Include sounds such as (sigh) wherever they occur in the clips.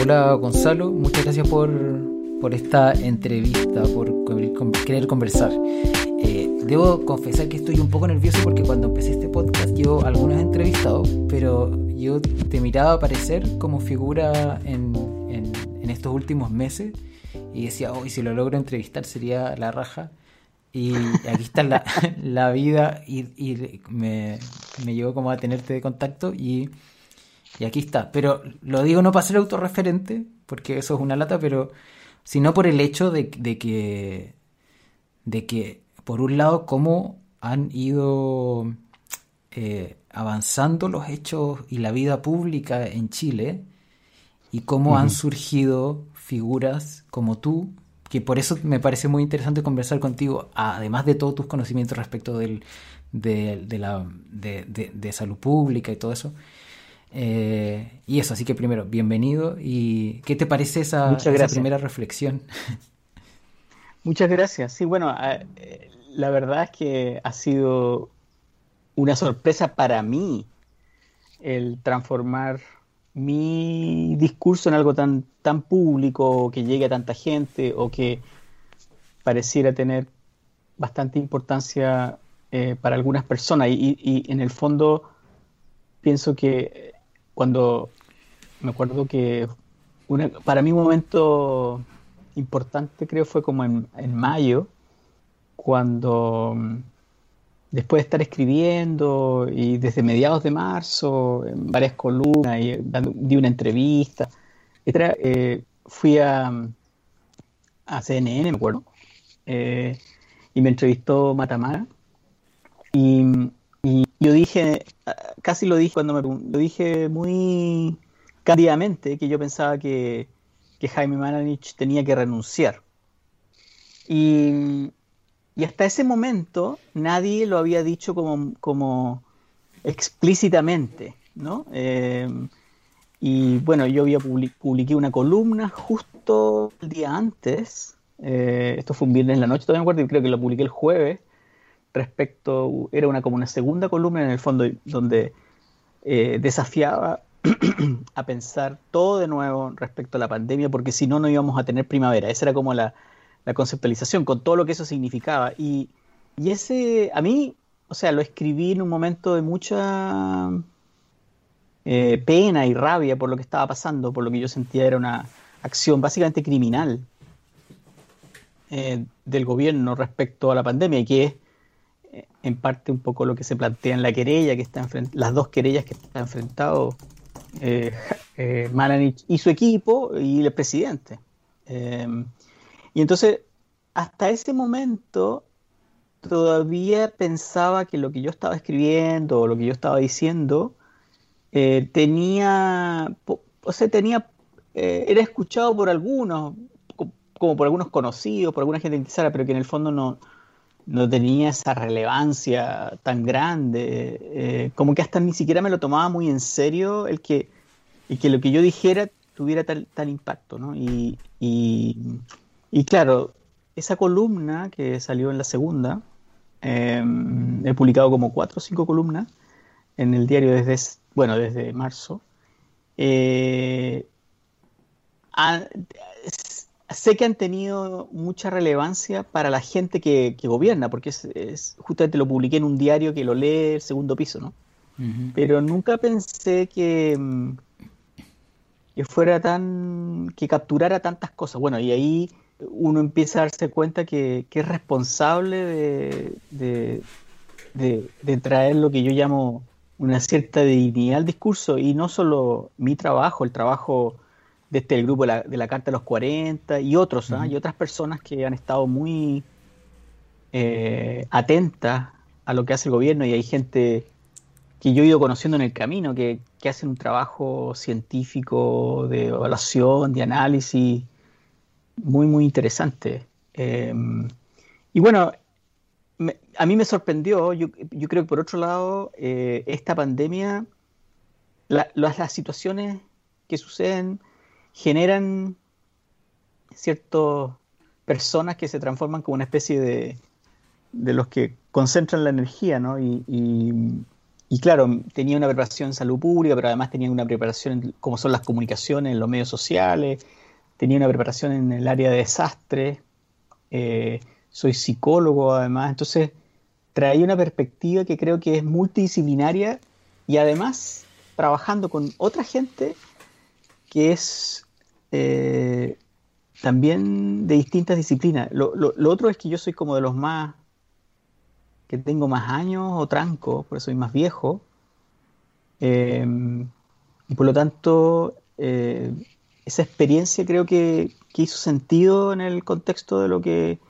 Hola Gonzalo, muchas gracias por, por esta entrevista, por querer conversar. Eh, debo confesar que estoy un poco nervioso porque cuando empecé este podcast yo algunos he entrevistado, pero yo te miraba aparecer como figura en, en, estos últimos meses y decía, hoy si lo logro entrevistar sería la raja. Y aquí está la, (laughs) la vida y, y me, me llevó como a tenerte de contacto y y aquí está. Pero lo digo no para ser autorreferente, porque eso es una lata, pero sino por el hecho de, que, de que, por un lado, cómo han ido eh, avanzando los hechos y la vida pública en Chile y cómo han surgido figuras como tú, que por eso me parece muy interesante conversar contigo, además de todos tus conocimientos respecto del, de, la, de, de salud pública y todo eso. Eh, y eso, así que primero, bienvenido. ¿Y qué te parece esa, primera reflexión? Muchas gracias. Sí, bueno, eh, la verdad es que ha sido una sorpresa para mí el transformar mi discurso en algo tan, tan público, que llegue a tanta gente o que pareciera tener bastante importancia eh, para algunas personas. y, en el fondo pienso que cuando me acuerdo que para mí un momento importante creo fue como en, mayo, cuando mm, después de estar escribiendo y desde mediados de marzo, en varias columnas, y di una entrevista, eh, fui a, a CNN, me acuerdo, eh, y me entrevistó Matamara. Y y yo dije, casi lo dije cuando me lo dije muy cándidamente, que yo pensaba que, Jaime Mananich tenía que renunciar. Y, hasta ese momento nadie lo había dicho como, como explícitamente, ¿no? Em, y bueno, yo había publiqué una columna justo el día antes, eh, esto fue un viernes en la noche, todavía me acuerdo, y creo que lo publiqué el jueves, respecto, era una como una segunda columna en el fondo donde eh, desafiaba (clears throat) a pensar todo de nuevo respecto a la pandemia, porque si no, no íbamos a tener primavera. Esa era como la, conceptualización, con todo lo que eso significaba. Y, ese, a mí, o sea, lo escribí en un momento de mucha eh, pena y rabia por lo que estaba pasando, por lo que yo sentía era una acción básicamente criminal eh, del gobierno respecto a la pandemia, y que es en parte un poco lo que se plantea en la querella que está las dos querellas que está enfrentado eh, (laughs) eh, Malanich y su equipo y el presidente. Em, y entonces, hasta ese momento, todavía pensaba que lo que yo estaba escribiendo o lo que yo estaba diciendo eh, tenía, o sea, tenía, era escuchado por algunos, como por algunos conocidos, por alguna gente interesada, pero que en el fondo no, no tenía esa relevancia tan grande, eh, como que hasta ni siquiera me lo tomaba muy en serio el que, que lo que yo dijera tuviera tal, impacto, ¿no? Y, claro, esa columna que salió en la segunda, em, he publicado como cuatro o cinco columnas en el diario desde, bueno, desde marzo, eh, sé que han tenido mucha relevancia para la gente que, gobierna, porque es, justamente lo publiqué en un diario que lo lee el segundo piso, ¿no? Pero nunca pensé que, que fuera tan, que capturara tantas cosas. Bueno, y ahí uno empieza a darse cuenta que, es responsable de, de, traer lo que yo llamo una cierta dignidad al discurso, y no solo mi trabajo, el trabajo desde el este grupo de la, Carta de los 40 y otros, ¿ah? y otras personas que han estado muy eh, atentas a lo que hace el gobierno y hay gente que yo he ido conociendo en el camino que, hacen un trabajo científico de evaluación, de análisis muy, muy interesante. Em, y bueno, a mí me sorprendió, yo, creo que por otro lado, eh, esta pandemia, las situaciones que suceden, generan ciertas personas que se transforman como una especie de, de los que concentran la energía, ¿no? Y, y claro, tenía una preparación en salud pública, pero además tenía una preparación en cómo son las comunicaciones, en los medios sociales, tenía una preparación en el área de desastre, eh, soy psicólogo además, entonces traía una perspectiva que creo que es multidisciplinaria y además trabajando con otra gente que es eh, también de distintas disciplinas. Lo, otro es que yo soy como de los más que tengo más años o tranco, por eso soy más viejo. Em, y por lo tanto, eh, esa experiencia creo que, hizo sentido en el contexto de lo que,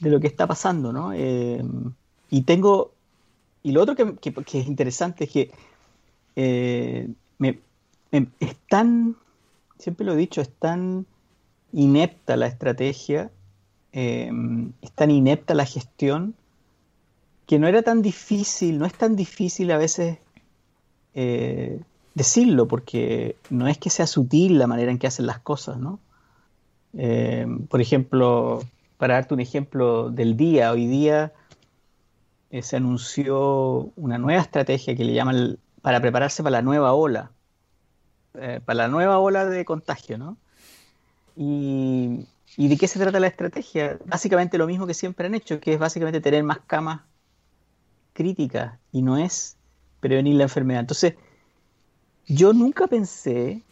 de lo que está pasando, ¿no? Em, y tengo, y lo otro que, es interesante es que eh, es tan, siempre lo he dicho, es tan inepta la estrategia, em, es tan inepta la gestión, que no era tan difícil, no es tan difícil a veces eh, decirlo, porque no es que sea sutil la manera en que hacen las cosas, ¿no? Eh, por ejemplo, para darte un ejemplo del día, hoy día eh, se anunció una nueva estrategia que le llaman para prepararse para la nueva ola, para la nueva ola de contagio, ¿no? Y, ¿Y de qué se trata la estrategia? Básicamente lo mismo que siempre han hecho, que es básicamente tener más camas crítica y no es prevenir la enfermedad. Entonces, yo nunca pensé,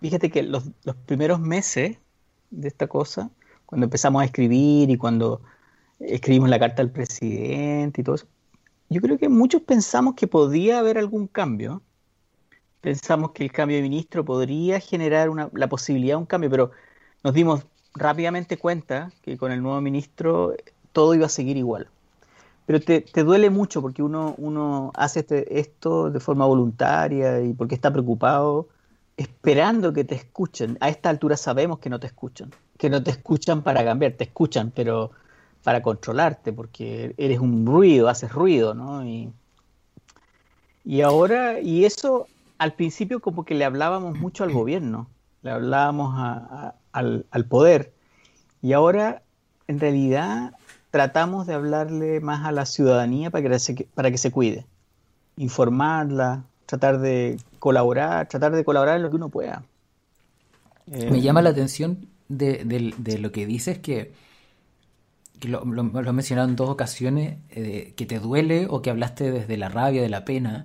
fíjate que los, primeros meses de esta cosa, cuando empezamos a escribir y cuando escribimos la carta al presidente y todo eso, yo creo que muchos pensamos que podía haber algún cambio. Pensamos que el cambio de ministro podría generar la posibilidad de un cambio, pero nos dimos rápidamente cuenta que con el nuevo ministro todo iba a seguir igual. Pero te, duele mucho porque uno, uno hace este, esto de forma voluntaria y porque está preocupado, esperando que te escuchen. A esta altura sabemos que no te escuchan, que no te escuchan para cambiar, te escuchan, pero para controlarte, porque eres un ruido, haces ruido, ¿no? Y, ahora, y eso al principio como que le hablábamos (clears throat) mucho al gobierno, le hablábamos al, al poder, y ahora en realidad tratamos de hablarle más a la ciudadanía para que se, para que se cuide, informarla, tratar de colaborar, tratar de colaborar en lo que uno pueda. Me llama la atención de, lo que dices que, lo, lo, has mencionado en dos ocasiones, eh, que te duele o que hablaste desde la rabia, de la pena,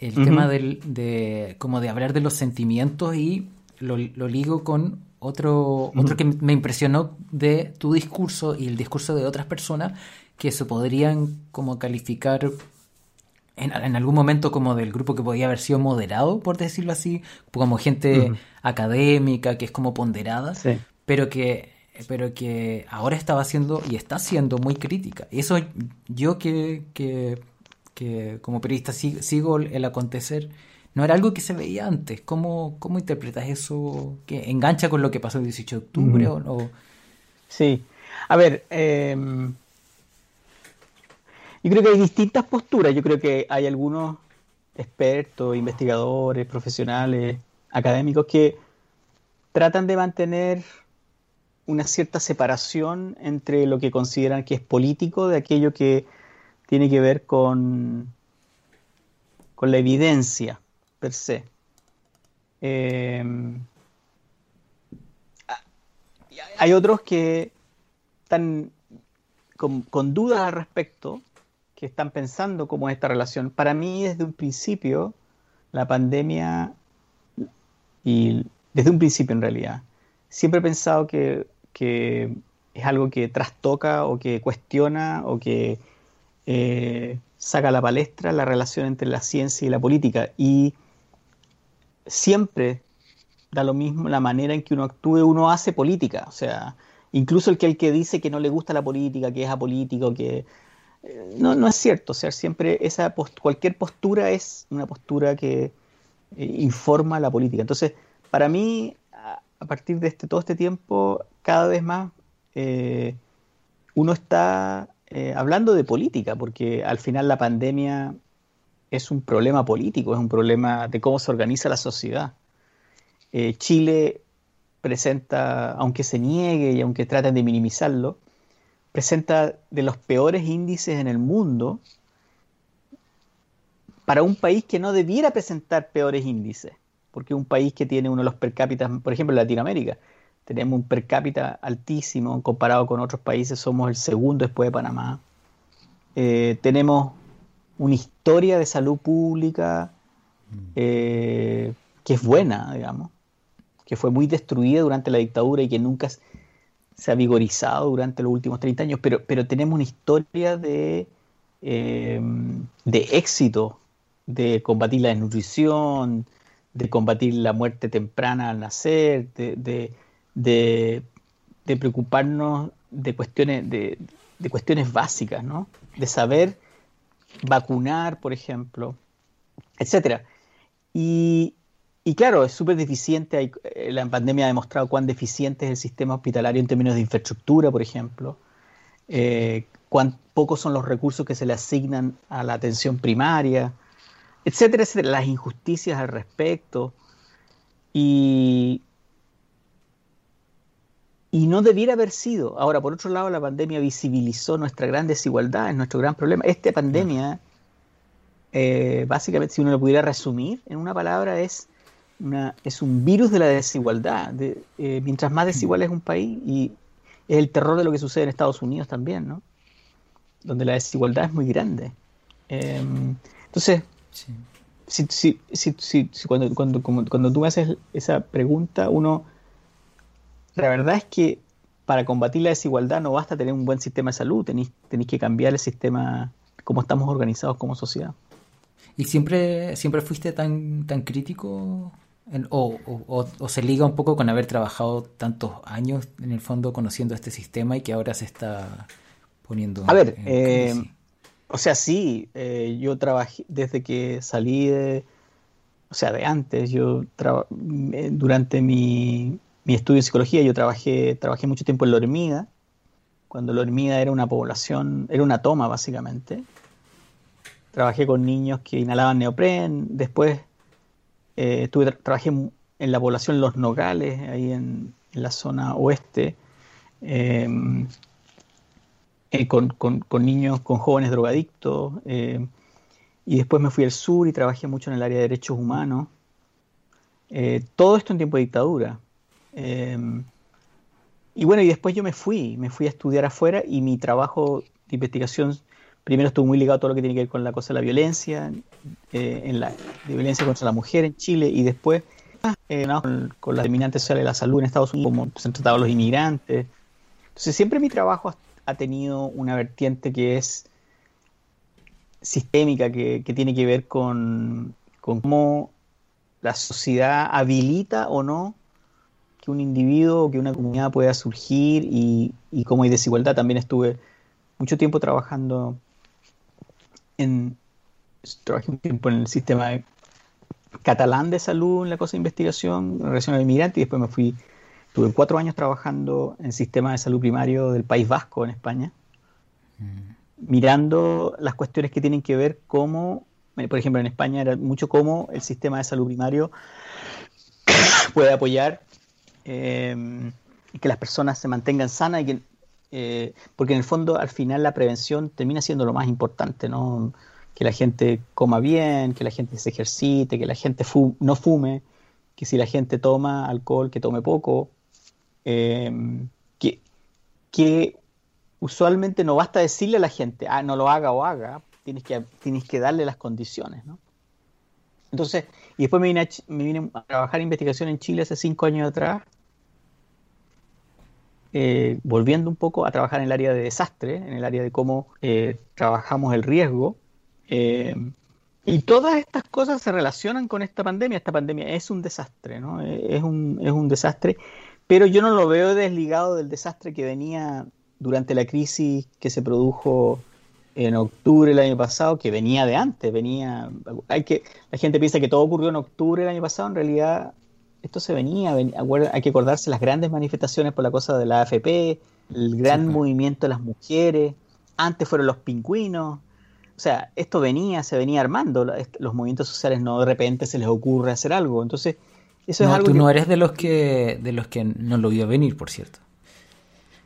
el tema del, de como de hablar de los sentimientos y lo, lo ligo con otro, otro que me impresionó de tu discurso y el discurso de otras personas que se podrían como calificar en, algún momento como del grupo que podía haber sido moderado, por decirlo así, como gente académica, que es como ponderada, pero que pero que ahora estaba siendo y está siendo muy crítica. Y eso yo que, que, que como periodista sigo el acontecer no era algo que se veía antes. ¿Cómo, cómo interpretas eso? ¿Que engancha con lo que pasó el 18 de octubre o no? Sí. A ver, em, yo creo que hay distintas posturas. Yo creo que hay algunos expertos, investigadores, profesionales, académicos que tratan de mantener una cierta separación entre lo que consideran que es político de aquello que tiene que ver con, con la evidencia per se. Em, hay otros que están con, dudas al respecto, que están pensando cómo es esta relación. Para mí, desde un principio, la pandemia, y desde un principio en realidad, siempre he pensado que, es algo que trastoca o que cuestiona o que eh, saca a la palestra la relación entre la ciencia y la política. Y siempre da lo mismo la manera en que uno actúe, uno hace política. O sea, incluso el que el que dice que no le gusta la política, que es apolítico, que eh, no, no es cierto. O sea, siempre esa cualquier postura es una postura que eh, informa la política. Entonces, para mí, a, partir de este, todo este tiempo, cada vez más uno está hablando de política, porque al final la pandemia es un problema político, es un problema de cómo se organiza la sociedad. Eh, Chile presenta, aunque se niegue y aunque traten de minimizarlo, presenta de los peores índices en el mundo para un país que no debiera presentar peores índices, porque un país que tiene uno de los per cápita, por ejemplo, Latinoamérica, tenemos un per cápita altísimo comparado con otros países, somos el segundo después de Panamá. Eh, tenemos una historia de salud pública eh, que es buena, digamos, que fue muy destruida durante la dictadura y que nunca se ha vigorizado durante los últimos 30 años, pero, pero tenemos una historia de, eh, de éxito, de combatir la desnutrición, de combatir la muerte temprana al nacer, de, de, preocuparnos de cuestiones, de, cuestiones básicas, ¿no? De saber vacunar, por ejemplo, etcétera. Y, y claro, es súper deficiente, eh, la pandemia ha demostrado cuán deficiente es el sistema hospitalario en términos de infraestructura, por ejemplo, eh, cuán pocos son los recursos que se le asignan a la atención primaria, etcétera, etcétera, las injusticias al respecto. Y, y no debiera haber sido. Ahora, por otro lado, la pandemia visibilizó nuestra gran desigualdad, es nuestro gran problema. Esta pandemia, eh, básicamente, si uno lo pudiera resumir en una palabra, es, una, es un virus de la desigualdad. De, eh, mientras más desigual es un país, y es el terror de lo que sucede en Estados Unidos también, ¿no? Donde la desigualdad es muy grande. Em, entonces, si, si, si, cuando, cuando, cuando tú me haces esa pregunta, uno la verdad es que para combatir la desigualdad no basta tener un buen sistema de salud, tenéis, que cambiar el sistema, cómo estamos organizados como sociedad. ¿Y siempre, siempre fuiste tan, tan crítico? o, se liga un poco con haber trabajado tantos años en el fondo conociendo este sistema y que ahora se está poniendo. A ver, eh, o sea, sí, eh, yo trabajé desde que salí de, o sea, de antes, yo eh, durante mi, mi estudio en psicología, yo trabajé, trabajé mucho tiempo en la hormiga, cuando la hormiga era una población, era una toma básicamente. Trabajé con niños que inhalaban neopren, después eh, trabajé en la población Los Nogales, ahí en, la zona oeste, em, eh, con, niños, con jóvenes drogadictos, em, y después me fui al sur y trabajé mucho en el área de derechos humanos. Eh, todo esto en tiempo de dictadura. Em, y bueno, y después yo me fui, me fui a estudiar afuera y mi trabajo de investigación primero estuvo muy ligado a todo lo que tiene que ver con la cosa de la violencia, eh, en la violencia contra la mujer en Chile y después eh, con, con, las determinantes sociales de la salud en Estados Unidos, como se han tratado los inmigrantes. Entonces siempre mi trabajo ha tenido una vertiente que es sistémica, que, que tiene que ver con cómo la sociedad habilita o no que un individuo o que una comunidad pueda surgir y, y cómo hay desigualdad. También estuve mucho tiempo trabajando en, trabajé un tiempo en el sistema catalán de salud, en la cosa de investigación en relación al inmigrante y después me fui, tuve cuatro años trabajando en el sistema de salud primario del País Vasco en España, mm. mirando las cuestiones que tienen que ver cómo, por ejemplo en España era mucho cómo el sistema de salud primario (coughs) puede apoyar eh, que las personas se mantengan sanas y que, eh, porque en el fondo al final la prevención termina siendo lo más importante, ¿no? Que la gente coma bien, que la gente se ejercite, que la gente no fume, que si la gente toma alcohol, que tome poco, eh, que, que usualmente no basta decirle a la gente, ah, no lo haga o haga, tienes que, tienes que darle las condiciones, ¿no? Entonces, y después me vine, a, me vine a trabajar investigación en Chile hace cinco años atrás, eh, volviendo un poco a trabajar en el área de desastre, en el área de cómo eh, trabajamos el riesgo. Eh, y todas estas cosas se relacionan con esta pandemia. Esta pandemia es un desastre, ¿no? Es un, es un desastre, pero yo no lo veo desligado del desastre que venía durante la crisis que se produjo en octubre del año pasado, que venía de antes, venía, hay que, la gente piensa que todo ocurrió en octubre del año pasado, en realidad esto se venía, hay que acordarse las grandes manifestaciones por la cosa de la AFP, el gran movimiento de las mujeres, antes fueron los pingüinos, o sea, esto venía, se venía armando, los movimientos sociales no de repente se les ocurre hacer algo, entonces eso es algo tú no eres de los que de los que no lo vio venir, por cierto.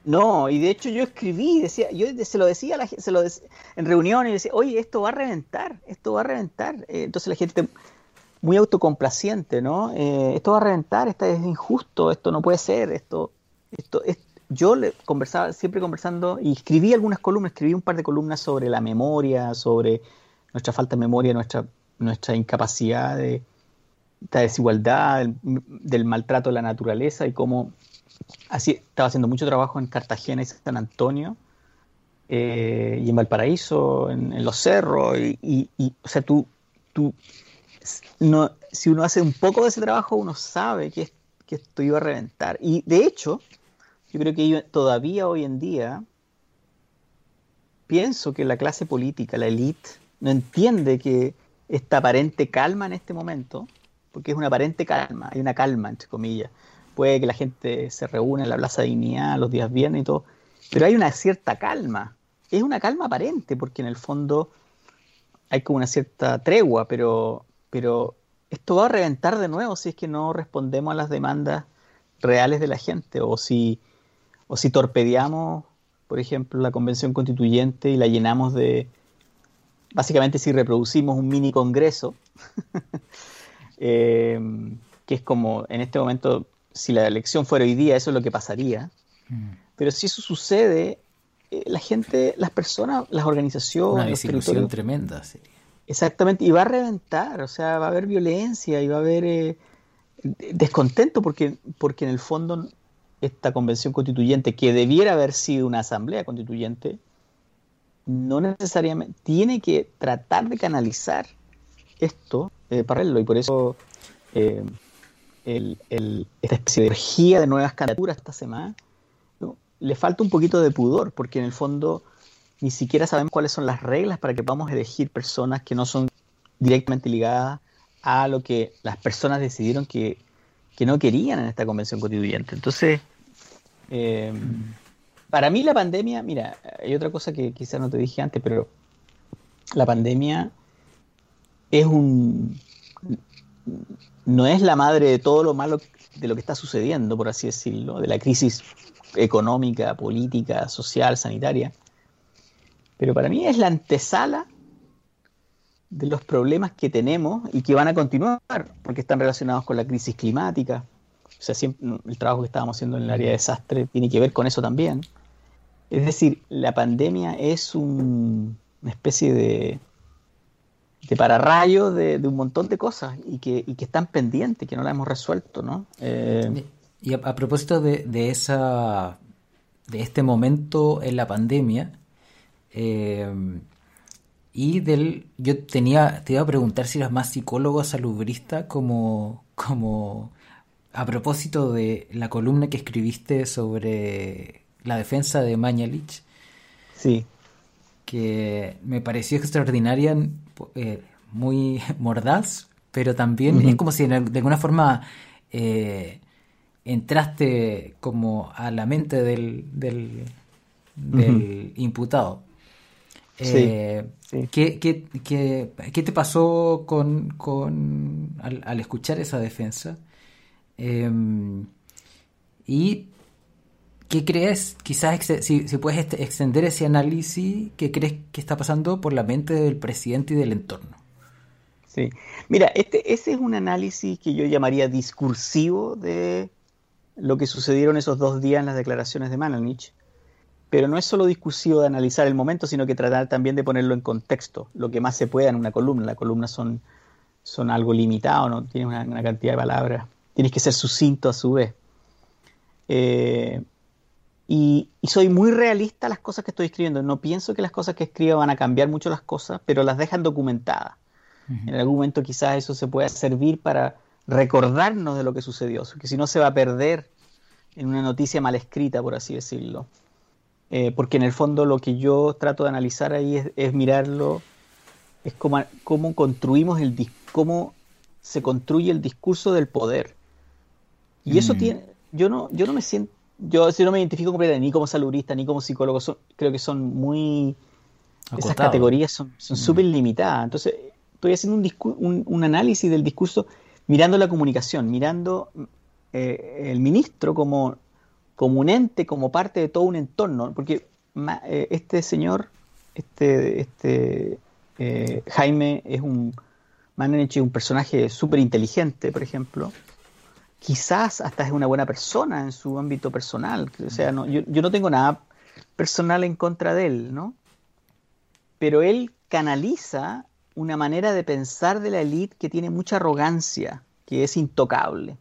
No, y de hecho yo escribí, decía, yo se lo decía a la gente, se lo en reuniones, decía, oye, esto va a reventar, esto va a reventar. Eh, entonces la gente muy autocomplaciente, ¿no? Eh, esto va a reventar, esto es injusto, esto no puede ser, esto, esto, es, yo le conversaba, siempre conversando, y escribí algunas columnas, escribí un par de columnas sobre la memoria, sobre nuestra falta de memoria, nuestra, nuestra incapacidad de esta desigualdad, del maltrato de la naturaleza y cómo así estaba haciendo mucho trabajo en Cartagena y San Antonio eh, y en Valparaíso, en, los cerros, y, o sea, tú, tú no, si uno hace un poco de ese trabajo, uno sabe que, esto iba a reventar. Y de hecho, yo creo que todavía hoy en día pienso que la clase política, la élite, no entiende que esta aparente calma en este momento, porque es una aparente calma, hay una calma, entre comillas, puede que la gente se reúna en la Plaza de Dignidad los días viernes y todo, pero hay una cierta calma. Es una calma aparente, porque en el fondo hay como una cierta tregua, pero, pero esto va a reventar de nuevo si es que no respondemos a las demandas reales de la gente, o si, o si torpedeamos, por ejemplo, la convención constituyente y la llenamos de, básicamente si reproducimos un mini congreso, (laughs) eh, que es como en este momento si la elección fuera hoy día, eso es lo que pasaría. Mm. Pero si eso sucede, eh, la gente, las personas, las organizaciones. Una desilusión tremenda sería. Exactamente, y va a reventar, o sea, va a haber violencia y va a haber eh, descontento porque, porque en el fondo esta convención constituyente, que debiera haber sido una asamblea constituyente, no necesariamente tiene que tratar de canalizar esto eh, para él, y por eso el, esta especie de energía de nuevas candidaturas esta semana, le falta un poquito de pudor, porque en el fondo ni siquiera sabemos cuáles son las reglas para que podamos elegir personas que no son directamente ligadas a lo que las personas decidieron que, no querían en esta convención constituyente. Entonces, eh, para mí la pandemia, mira, hay otra cosa que quizás no te dije antes, pero la pandemia es un no es la madre de todo lo malo de lo que está sucediendo, por así decirlo, de la crisis económica, política, social, sanitaria. Pero para mí es la antesala de los problemas que tenemos y que van a continuar, porque están relacionados con la crisis climática. O sea, siempre, el trabajo que estábamos haciendo en el área de desastre tiene que ver con eso también. Es decir, la pandemia es una especie de, de pararrayo de, de un montón de cosas y que, y que están pendientes, que no las hemos resuelto, ¿no? Eh, y a, propósito de, de, esa de este momento en la pandemia eh, y del yo tenía te iba a preguntar si eras más psicólogo salubrista como como a propósito de la columna que escribiste sobre la defensa de Mañalich sí que me pareció extraordinaria, eh, muy (laughs) mordaz, pero también es como si de alguna forma eh, entraste como a la mente del, del, imputado. Eh, ¿qué, qué, te pasó con, con al, escuchar esa defensa? Em, y ¿Qué crees? Quizás si, puedes este, extender ese análisis, ¿qué crees que está pasando por la mente del presidente y del entorno? Sí, mira, este, ese es un análisis que yo llamaría discursivo de lo que sucedieron esos dos días en las declaraciones de Manalnich. Pero no es solo discursivo de analizar el momento, sino que tratar también de ponerlo en contexto, lo que más se pueda en una columna. Las columnas son, son algo limitado, no tienes una, cantidad de palabras. Tienes que ser sucinto a su vez. Eh, y, soy muy realista las cosas que estoy escribiendo. No pienso que las cosas que escribo van a cambiar mucho las cosas, pero las dejan documentadas. En algún momento quizás eso se pueda servir para recordarnos de lo que sucedió, que si no se va a perder en una noticia mal escrita, por así decirlo. Eh, porque en el fondo lo que yo trato de analizar ahí es, mirarlo, es cómo, cómo construimos el cómo se construye el discurso del poder. Y eso mm. tiene, yo no, yo no me siento yo si no me identifico completamente ni como salubrista ni como psicólogo, creo que son muy... Esas categorías son mm. súper limitadas. Entonces, estoy haciendo un, un, análisis del discurso mirando la comunicación, mirando eh, el ministro como como un ente, como parte de todo un entorno, porque eh, este señor, este, este eh, Jaime es un, es un personaje súper inteligente, por ejemplo, quizás hasta es una buena persona en su ámbito personal, o sea, no, yo, yo no tengo nada personal en contra de él, ¿no? Pero él canaliza una manera de pensar de la élite que tiene mucha arrogancia, que es intocable.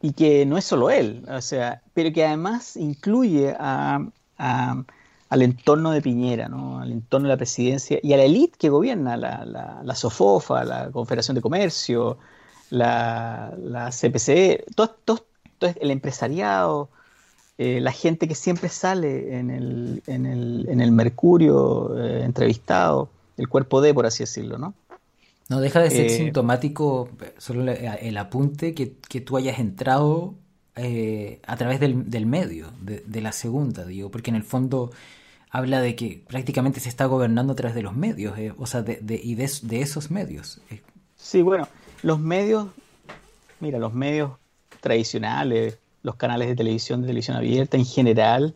Y que no es solo él, o sea, pero que además incluye a, al entorno de Piñera, ¿no? al entorno de la presidencia y a la élite que gobierna, la, la, SOFOFA, la Confederación de Comercio, la, la CPC, todo, todo, el empresariado, eh, la gente que siempre sale en el, en el, en el Mercurio eh, entrevistado, el cuerpo de, por así decirlo, ¿no? No deja de ser eh, sintomático solo el apunte que, que tú hayas entrado a través del, del medio, de, de, la segunda, digo, porque en el fondo habla de que prácticamente se está gobernando a través de los medios, o sea, de, de, y de, de esos medios. Sí, bueno, los medios, mira, los medios tradicionales, los canales de televisión, de televisión abierta en general,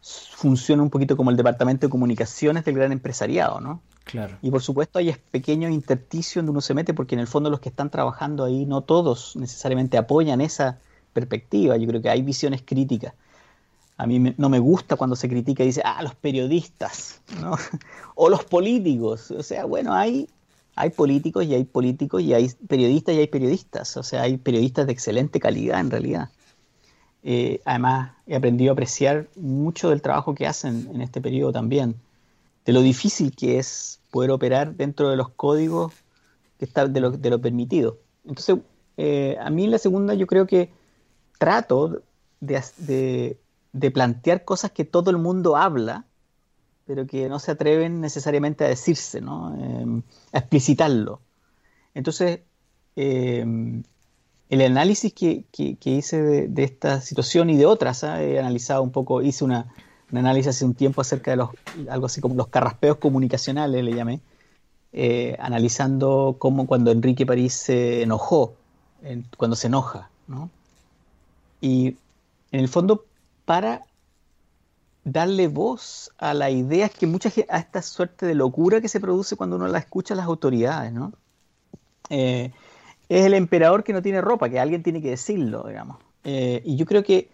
funcionan un poquito como el departamento de comunicaciones del gran empresariado, ¿no? Claro. Y por supuesto hay pequeños intersticios donde uno se mete porque en el fondo los que están trabajando ahí no todos necesariamente apoyan esa perspectiva. Yo creo que hay visiones críticas. A mí no me gusta cuando se critica y dice, ah, los periodistas, ¿no? (laughs) o los políticos. O sea, bueno, hay, hay políticos y hay políticos y hay periodistas y hay periodistas. O sea, hay periodistas de excelente calidad en realidad. Eh, además, he aprendido a apreciar mucho del trabajo que hacen en este periodo también, de lo difícil que es poder operar dentro de los códigos que está de, lo, de lo permitido. Entonces, eh, a mí en la segunda yo creo que trato de, de, plantear cosas que todo el mundo habla, pero que no se atreven necesariamente a decirse, ¿no? Eh, a explicitarlo. Entonces, el análisis que, hice de, esta situación y de otras, ¿ah? he analizado un poco, hice una, un análisis hace un tiempo acerca de los, algo así como los carraspeos comunicacionales, le llamé, eh, analizando cómo cuando Enrique París se enojó, cuando se enoja, ¿no? Y en el fondo, para darle voz a la idea que mucha gente, a esta suerte de locura que se produce cuando uno la escucha a las autoridades, ¿no? Eh, es el emperador que no tiene ropa, que alguien tiene que decirlo, digamos. Eh, y yo creo que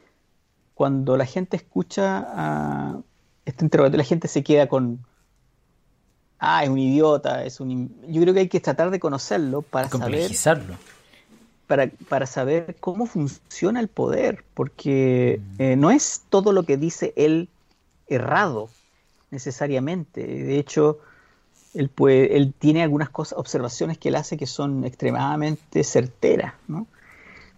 cuando la gente escucha a este interrogatorio, la gente se queda con, ah, es un idiota, es un... Yo creo que hay que tratar de conocerlo para saber... Para, para, saber cómo funciona el poder, porque mm. eh, no es todo lo que dice él errado necesariamente. De hecho, él, él tiene algunas cosas, observaciones que él hace que son extremadamente certeras, ¿no?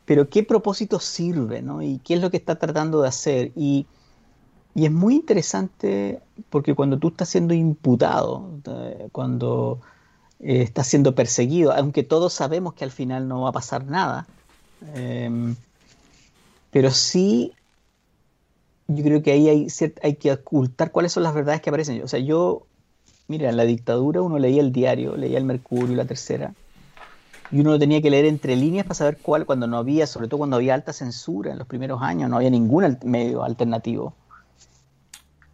Pero ¿qué propósito sirve, ¿no? Y qué es lo que está tratando de hacer. Y, y es muy interesante porque cuando tú estás siendo imputado, eh, cuando eh, estás siendo perseguido, aunque todos sabemos que al final no va a pasar nada, em, pero sí yo creo que ahí hay, hay que ocultar cuáles son las verdades que aparecen. O sea, yo Mira, en la dictadura uno leía el diario, leía el Mercurio, la tercera, y uno tenía que leer entre líneas para saber cuál, cuando no había, sobre todo cuando había alta censura en los primeros años, no había ningún medio alternativo.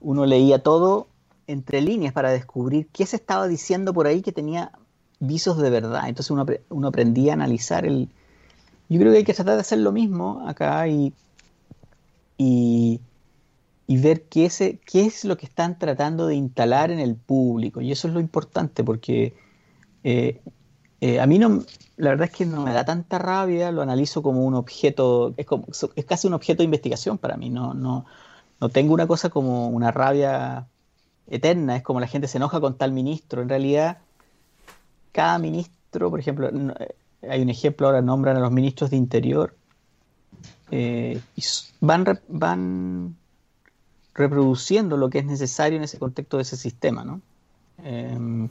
Uno leía todo entre líneas para descubrir qué se estaba diciendo por ahí que tenía visos de verdad. Entonces uno, uno aprendía a analizar el... Yo creo que hay que tratar de hacer lo mismo acá y, y, y ver qué es, qué es lo que están tratando de instalar en el público. Y eso es lo importante, porque eh, eh, a mí no, la verdad es que no me da tanta rabia, lo analizo como un objeto, es, como, es casi un objeto de investigación para mí, no, no, no tengo una cosa como una rabia eterna, es como la gente se enoja con tal ministro, en realidad cada ministro, por ejemplo, eh, hay un ejemplo ahora, nombran a los ministros de Interior, y van, van reproduciendo lo que es necesario en ese contexto de ese sistema. ¿no? Em,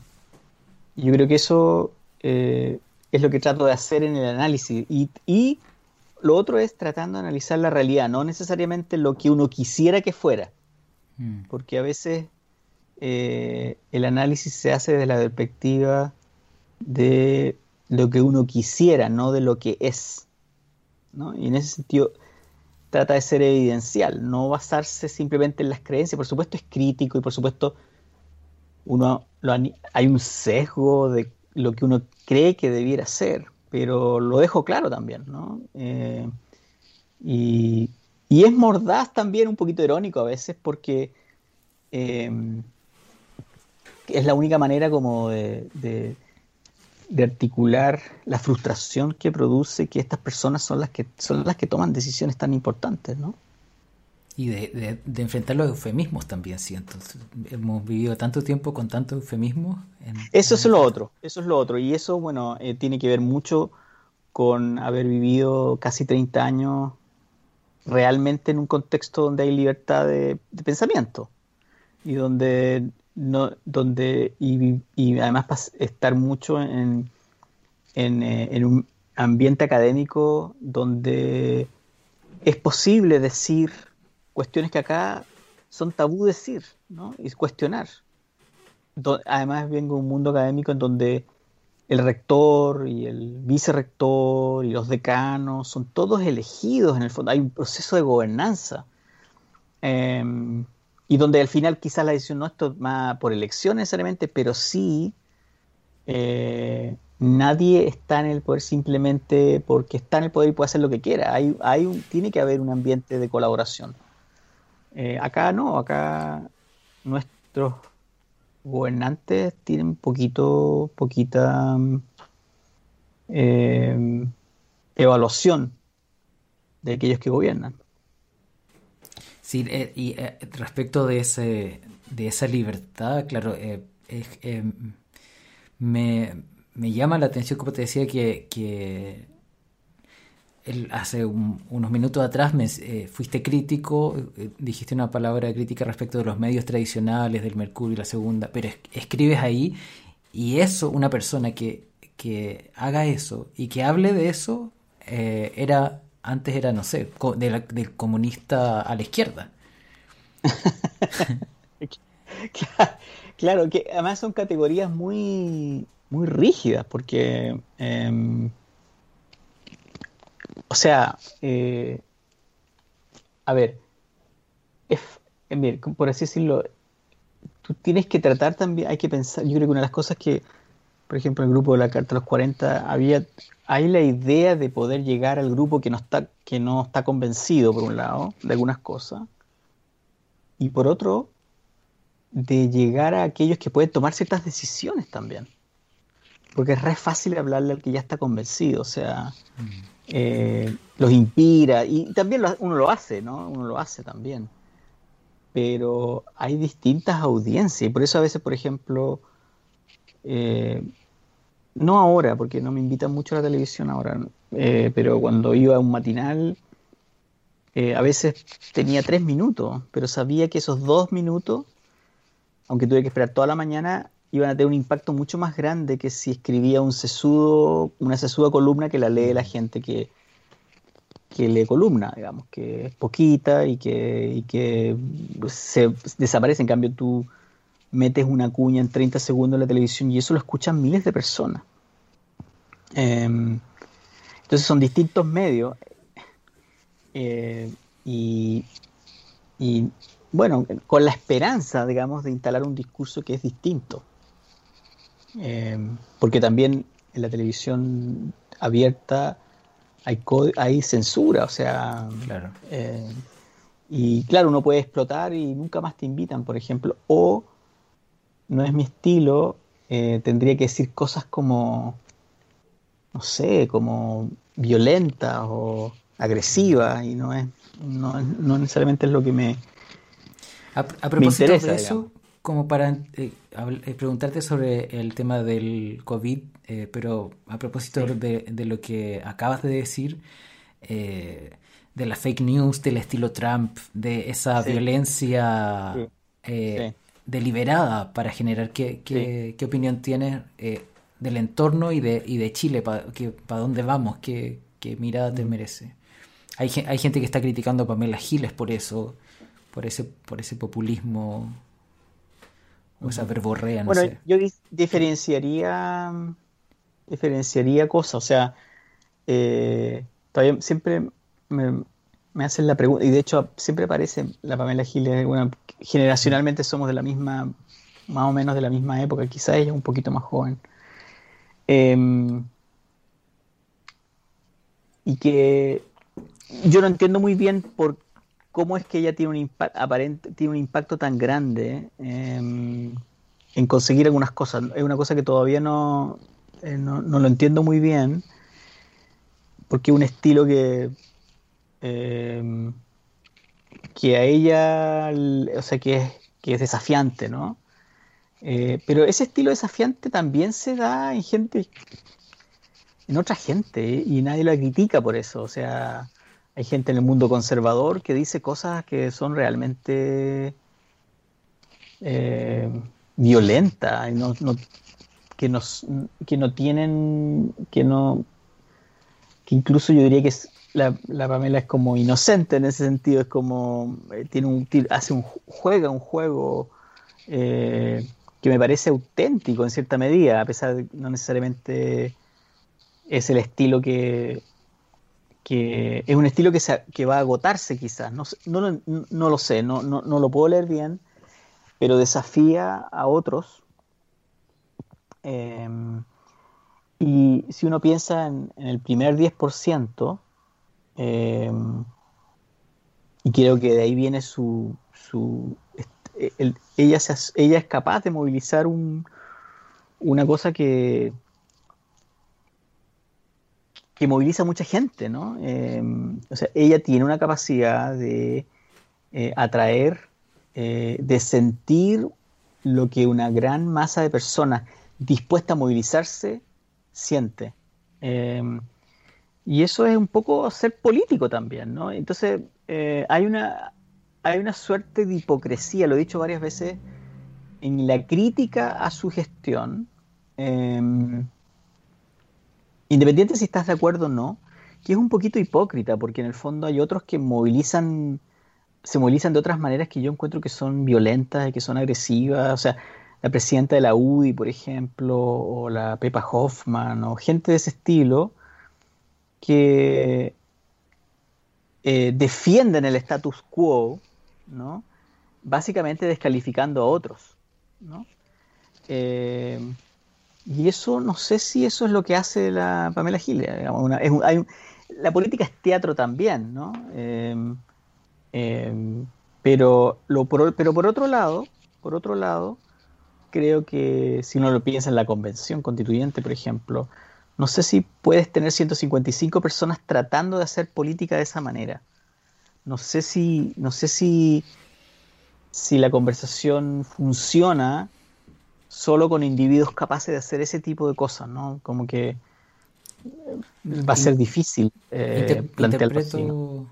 yo creo que eso eh, es lo que trato de hacer en el análisis. Y, lo otro es tratando de analizar la realidad, no necesariamente lo que uno quisiera que fuera. Mm. Porque a veces eh, el análisis se hace desde la perspectiva de lo que uno quisiera, no de lo que es. ¿no? Y en ese sentido, trata de ser evidencial, no basarse simplemente en las creencias. Por supuesto es crítico y por supuesto uno hay un sesgo de lo que uno cree que debiera ser, pero lo dejo claro también, ¿no? Eh, y, es mordaz también, un poquito irónico a veces, porque eh, es la única manera como de, de, articular la frustración que produce que estas personas son las que son las que toman decisiones tan importantes, ¿no? Y de, enfrentar los eufemismos también, siento. Hemos vivido tanto tiempo con tantos eufemismos. eso es lo otro, eso es lo otro. Y eso, bueno, eh, tiene que ver mucho con haber vivido casi 30 años realmente en un contexto donde hay libertad de, pensamiento y donde no donde y, además estar mucho en, eh, en, un ambiente académico donde es posible decir cuestiones que acá son tabú decir ¿no? y cuestionar. Además vengo de un mundo académico en donde el rector y el vicerrector y los decanos son todos elegidos en el fondo. Hay un proceso de gobernanza. Em, y donde al final quizás la decisión no es tomada por elección necesariamente, pero sí eh, nadie está en el poder simplemente porque está en el poder y puede hacer lo que quiera. Hay, hay tiene que haber un ambiente de colaboración. Eh, acá no, acá nuestros gobernantes tienen poquito, poquita eh, evaluación de aquellos que gobiernan. Sí, eh, y respecto de, ese, de esa libertad, claro, me, me, llama la atención, como te decía, que, que hace unos minutos atrás me, eh, fuiste crítico, eh, dijiste una palabra crítica respecto de los medios tradicionales, del Mercurio y la Segunda, pero escribes ahí y eso, una persona que, que, haga eso y que hable de eso, eh, era antes era, no sé, del comunista a la izquierda. (laughs) claro, que además son categorías muy, muy rígidas, porque... Em, o sea, eh, a ver, eh, por así decirlo, tú tienes que tratar también, hay que pensar, yo creo que una de las cosas que, por ejemplo, en el grupo de la Carta de los 40 había, hay la idea de poder llegar al grupo que no está, que no está convencido, por un lado, de algunas cosas, y por otro, de llegar a aquellos que pueden tomar ciertas decisiones también. Porque es re fácil hablarle al que ya está convencido, o sea, mm. Eh, los inspira y también uno lo hace, ¿no? Uno lo hace también. Pero hay distintas audiencias y por eso a veces, por ejemplo, eh, no ahora, porque no me invitan mucho a la televisión ahora, eh, pero cuando iba a un matinal, a veces tenía tres minutos, pero sabía que esos dos minutos, aunque tuve que esperar toda la mañana, iban a tener un impacto mucho más grande que si escribía un sesudo, una sesuda columna que la lee la gente que, que lee columna, digamos, que es poquita y que, que se desaparece. En cambio, tú metes una cuña en 30 segundos en la televisión y eso lo escuchan miles de personas. Em, entonces son distintos medios. Eh, y, y bueno, con la esperanza, digamos, de instalar un discurso que es distinto. Eh, porque también en la televisión abierta hay, hay censura, o sea, eh, y claro, uno puede explotar y nunca más te invitan, por ejemplo, o no es mi estilo, eh, tendría que decir cosas como, no sé, como violentas o agresivas y no es, no, necesariamente es lo que me, a, propósito de eso, como para eh, eh, preguntarte sobre el tema del COVID, eh, pero a propósito de, lo que acabas de decir, de la fake news, del estilo Trump, de esa violencia deliberada para generar, ¿qué, qué, opinión tienes del entorno y de, y de Chile? ¿Para dónde vamos? ¿Qué, qué mirada te mm. merece? Hay, hay gente que está criticando a Pamela Giles por eso, por ese, por ese populismo o esa verborrea, no bueno, yo diferenciaría diferenciaría cosas, o sea, eh, todavía siempre me, me hacen la pregunta, y de hecho siempre aparece la Pamela Giles, bueno, generacionalmente somos de la misma, más o menos de la misma época, quizá ella un poquito más joven. Em, y que yo no entiendo muy bien por cómo es que ella tiene un, impacto, tan grande em, en conseguir algunas cosas. Es una cosa que todavía no, eh, no, lo entiendo muy bien, porque es un estilo que, em, que a ella, o sea, que es, que es desafiante, ¿no? Eh, pero ese estilo desafiante también se da en gente, en otra gente, y nadie la critica por eso. O sea, hay gente en el mundo conservador que dice cosas que son realmente eh, violentas, no, que, nos, que no tienen, que no, que incluso yo diría que la, la, Pamela es como inocente en ese sentido, es como, eh, tiene un, hace un, juega un juego eh, que me parece auténtico en cierta medida, a pesar de no necesariamente es el estilo que, que es un estilo que, se, que va a agotarse quizás, no, no, no lo sé, no, no, lo puedo leer bien, pero desafía a otros. Em, y si uno piensa en, el primer 10%, em, y creo que de ahí viene su... su ella, ella es capaz de movilizar un, una cosa que, que moviliza a mucha gente, ¿no? Em, o sea, ella tiene una capacidad de eh, atraer, eh, de sentir lo que una gran masa de personas dispuesta a movilizarse siente. Y eso es un poco ser político también, ¿no? Entonces, eh, hay, una, hay una suerte de hipocresía, lo he dicho varias veces, en la crítica a su gestión. Em, independiente si estás de acuerdo o no, que es un poquito hipócrita, porque en el fondo hay otros que movilizan, se movilizan de otras maneras que yo encuentro que son violentas que son agresivas. O sea, la presidenta de la UDI, por ejemplo, o la Pepa Hoffman, o gente de ese estilo, que eh, defienden el status quo, ¿no? Básicamente descalificando a otros, ¿no? Eh, y eso, no sé si eso es lo que hace la Pamela Giles. la política es teatro también, ¿no? Em, pero, por, pero por otro lado, por otro lado, creo que si uno lo piensa en la convención constituyente, por ejemplo, no sé si puedes tener 155 personas tratando de hacer política de esa manera. No sé si, no sé si, si la conversación funciona solo con individuos capaces de hacer ese tipo de cosas, ¿no? Como que eh, va a ser difícil eh, interpreto,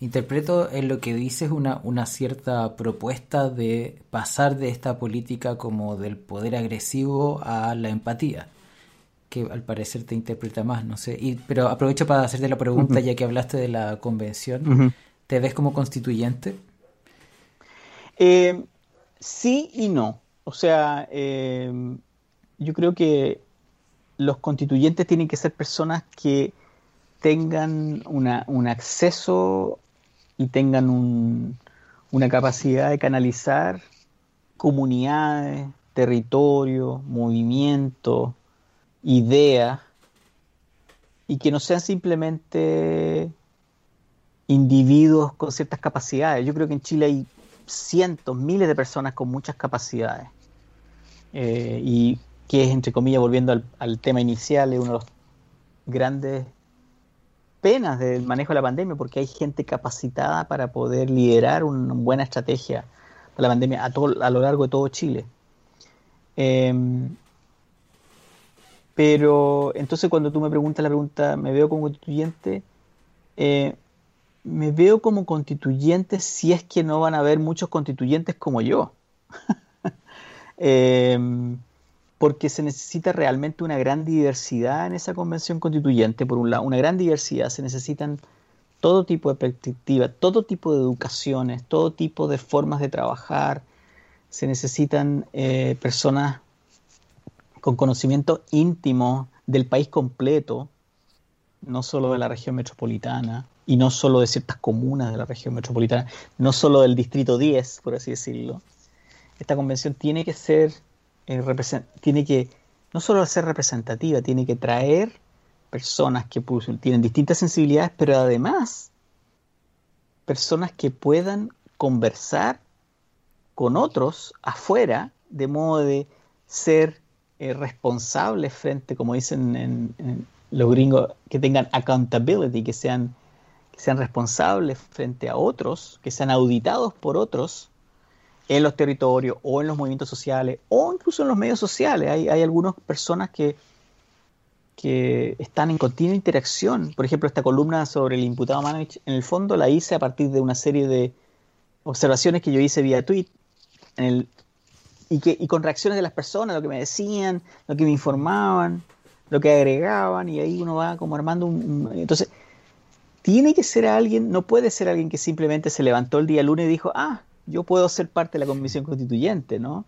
interpreto en lo que dices una, una cierta propuesta de pasar de esta política como del poder agresivo a la empatía que al parecer te interpreta más, no sé. Y, pero aprovecho para hacerte la pregunta, ya que hablaste de la convención. ¿Te ves como constituyente? Eh, sí y no. O sea, em, yo creo que los constituyentes tienen que ser personas que tengan un acceso y tengan una capacidad de canalizar comunidades, territorio, movimiento, ideas, y que no sean simplemente individuos con ciertas capacidades. Yo creo que en Chile hay cientos, miles de personas con muchas capacidades eh, y que es, entre comillas, volviendo al, tema inicial, es uno de los grandes penas del manejo de la pandemia, porque hay gente capacitada para poder liderar una buena estrategia para la pandemia a, todo, a lo largo de todo Chile. Em, pero entonces cuando tú me preguntas la pregunta, ¿me veo como constituyente? Eh, me veo como constituyente si es que no van a haber muchos constituyentes como yo. (laughs) Em, porque se necesita realmente una gran diversidad en esa convención constituyente, por un lado, una gran diversidad, se necesitan todo tipo de perspectivas, todo tipo de educaciones, todo tipo de formas de trabajar, se necesitan eh, personas con conocimiento íntimo del país completo, no solo de la región metropolitana y no solo de ciertas comunas de la región metropolitana, no solo del distrito 10, por así decirlo. Esta convención tiene que ser, eh, tiene que no solo ser representativa, tiene que traer personas que tienen distintas sensibilidades, pero además personas que puedan conversar con otros afuera, de modo de ser eh, responsables frente, como dicen en, los gringos, que tengan accountability, que sean, que sean responsables frente a otros, que sean auditados por otros en los territorios o en los movimientos sociales o incluso en los medios sociales. Hay, hay algunas personas que, que están en continua interacción. Por ejemplo, esta columna sobre el imputado Manovich, en el fondo la hice a partir de una serie de observaciones que yo hice vía tweet en el, y, que, y con reacciones de las personas, lo que me decían, lo que me informaban, lo que agregaban, y ahí uno va como armando un... entonces, tiene que ser alguien, no puede ser alguien que simplemente se levantó el día lunes y dijo, ah, yo puedo ser parte de la comisión constituyente, ¿no?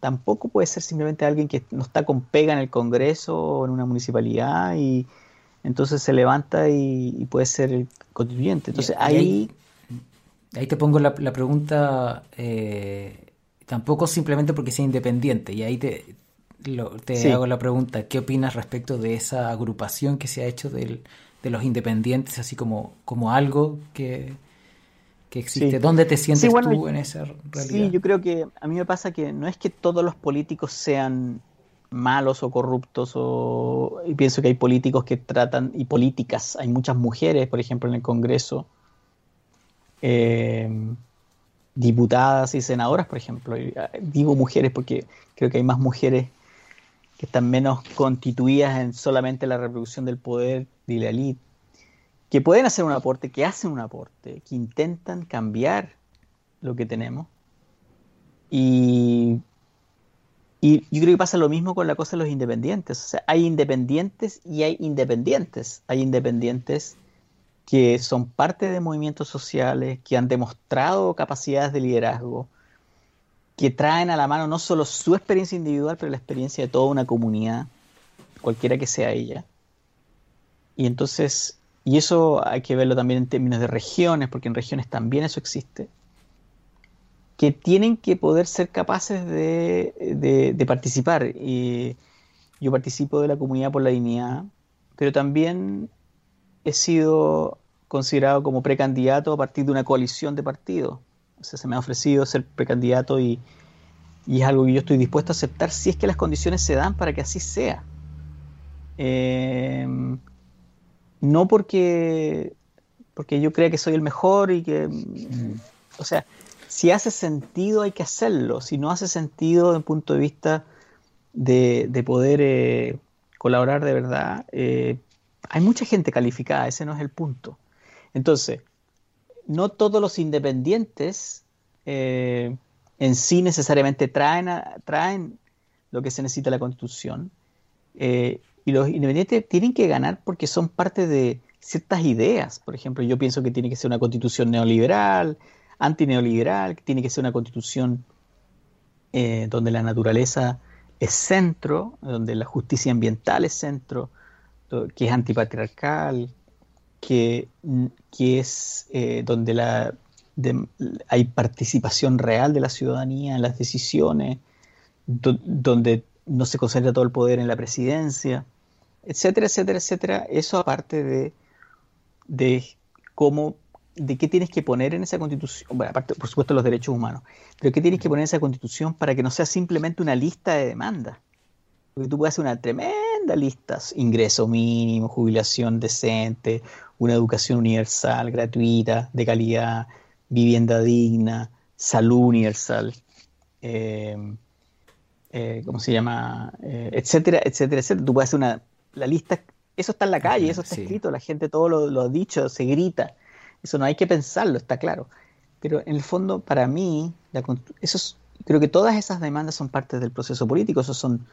Tampoco puede ser simplemente alguien que no está con pega en el Congreso o en una municipalidad y entonces se levanta y, puede ser el constituyente. Entonces ahí, ahí... te pongo la, pregunta, eh, tampoco simplemente porque sea independiente, y ahí te, te hago la pregunta, ¿qué opinas respecto de esa agrupación que se ha hecho de los independientes, así como, como algo que que existe. ¿Dónde te sientes tú en esa realidad? Sí, yo creo que a mí me pasa que no es que todos los políticos sean malos o corruptos o y pienso que hay políticos que tratan y políticas hay muchas mujeres por ejemplo en el Congreso eh, diputadas y senadoras por ejemplo ah, digo mujeres porque creo que hay más mujeres que están menos constituidas en solamente la reproducción del poder de la elite que pueden hacer un aporte, que hacen un aporte, que intentan cambiar lo que tenemos. Y, y yo creo que pasa lo mismo con la cosa de los independientes. O sea, hay independientes y hay independientes. Hay independientes que son parte de movimientos sociales, que han demostrado capacidades de liderazgo, que traen a la mano no solo su experiencia individual, pero la experiencia de toda una comunidad, cualquiera que sea ella. Y entonces y eso hay que verlo también en términos de regiones, porque en regiones también eso existe, que tienen que poder ser capaces de, participar. Y yo participo de la comunidad por la dignidad, pero también he sido considerado como precandidato a partir de una coalición de partidos. O sea, se me ha ofrecido ser precandidato y, y es algo que yo estoy dispuesto a aceptar si es que las condiciones se dan para que así sea. Eh, no porque, porque yo crea que soy el mejor y que, o sea, si hace sentido hay que hacerlo, si no hace sentido desde el punto de vista de, poder eh, colaborar de verdad, eh, hay mucha gente calificada, ese no es el punto. Entonces, no todos los independientes eh, en sí necesariamente traen, traen lo que se necesita la constitución. Y los independientes tienen que ganar porque son parte de ciertas ideas. Por ejemplo, yo pienso que tiene que ser una constitución neoliberal, antineoliberal, que tiene que ser una constitución eh, donde la naturaleza es centro, donde la justicia ambiental es centro, que es antipatriarcal, que, que es eh, donde la, hay participación real de la ciudadanía en las decisiones, donde no se concentra todo el poder en la presidencia etcétera, etcétera, etcétera. Eso aparte de, de cómo, de qué tienes que poner en esa constitución, bueno, aparte, por supuesto, los derechos humanos, pero qué tienes que poner en esa constitución para que no sea simplemente una lista de demandas. Porque tú puedes hacer una tremenda lista, ingreso mínimo, jubilación decente, una educación universal, gratuita, de calidad, vivienda digna, salud universal. Eh, eh, ¿cómo se llama? Eh, etcétera, etcétera, etcétera. Tú puedes hacer una la lista, eso está en la calle, eso está escrito, la gente todo lo, ha dicho, se grita. Eso no hay que pensarlo, está claro. Pero en el fondo, para mí, eso creo que todas esas demandas son parte del proceso político. Eso son,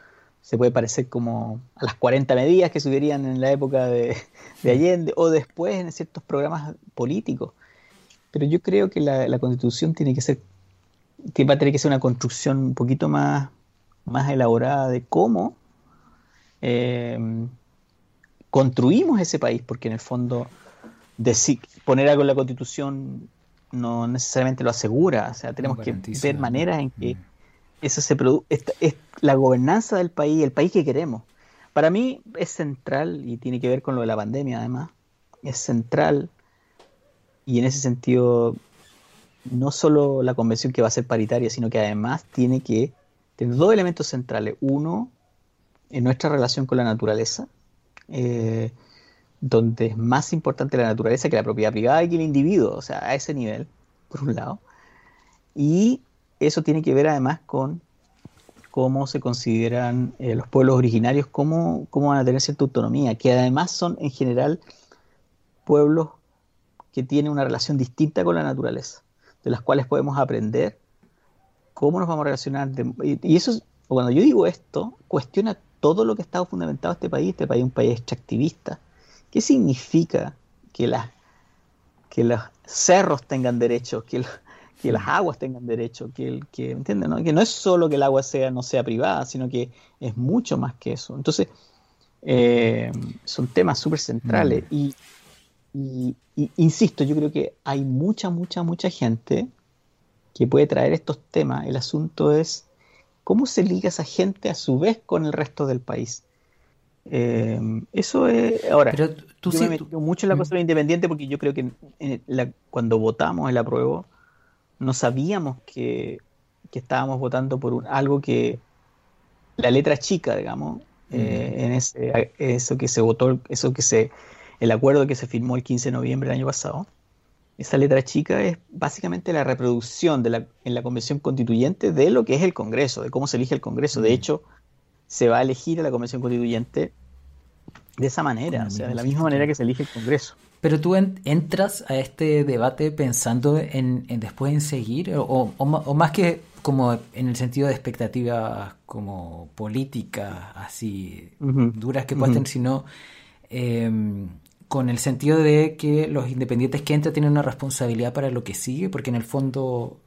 se puede parecer como a las 40 medidas que subirían en la época de, Allende o después en ciertos programas políticos. Pero yo creo que la, constitución tiene que ser, va a tener que ser una construcción un poquito más, más elaborada de cómo eh, construimos ese país, porque en el fondo poner algo en la constitución no necesariamente lo asegura, o sea, tenemos que ver maneras en que mm. Eso se produce, es la gobernanza del país, el país que queremos. Para mí es central, y tiene que ver con lo de la pandemia además, es central, y en ese sentido, no solo la convención que va a ser paritaria, sino que además tiene que tener dos elementos centrales. Uno, en nuestra relación con la naturaleza, eh, donde es más importante la naturaleza que la propiedad privada y que el individuo, o sea, a ese nivel, por un lado. Y eso tiene que ver además con cómo se consideran eh, los pueblos originarios, cómo, cómo van a tener cierta autonomía, que además son en general pueblos que tienen una relación distinta con la naturaleza, de las cuales podemos aprender cómo nos vamos a relacionar. y, eso, cuando yo digo esto, cuestiona todo lo que está fundamentado este país. Este país es un país extractivista, ¿Qué significa que, que los cerros tengan derecho, que, que las aguas tengan derecho, que, el, que, ¿entienden? No? Que no es solo que el agua sea, no sea privada, sino que es mucho más que eso. Entonces, eh, son temas súper centrales. Mm. Y, y, insisto, yo creo que hay mucha, mucha, mucha gente que puede traer estos temas. El asunto es cómo se liga esa gente a su vez con el resto del país. Eh, eso es. Ahora, tú yo me metí mucho en la cosa independiente porque yo creo que cuando votamos el apruebo, no sabíamos que, estábamos votando por algo que la letra chica, digamos, eh, en ese, eso que se votó, eso que se, el acuerdo que se firmó el 15 de noviembre del año pasado. Esa letra chica es básicamente la reproducción de la, en la convención constituyente de lo que es el Congreso, de cómo se elige el Congreso. De hecho, se va a elegir a la Convención Constituyente de esa manera, o sea, de la misma manera que se elige el Congreso. Pero tú entras a este debate pensando en, después en seguir, o, más que como en el sentido de expectativas como políticas así duras que puedan tener, sino em, con el sentido de que los independientes que entran tienen una responsabilidad para lo que sigue, porque en el fondo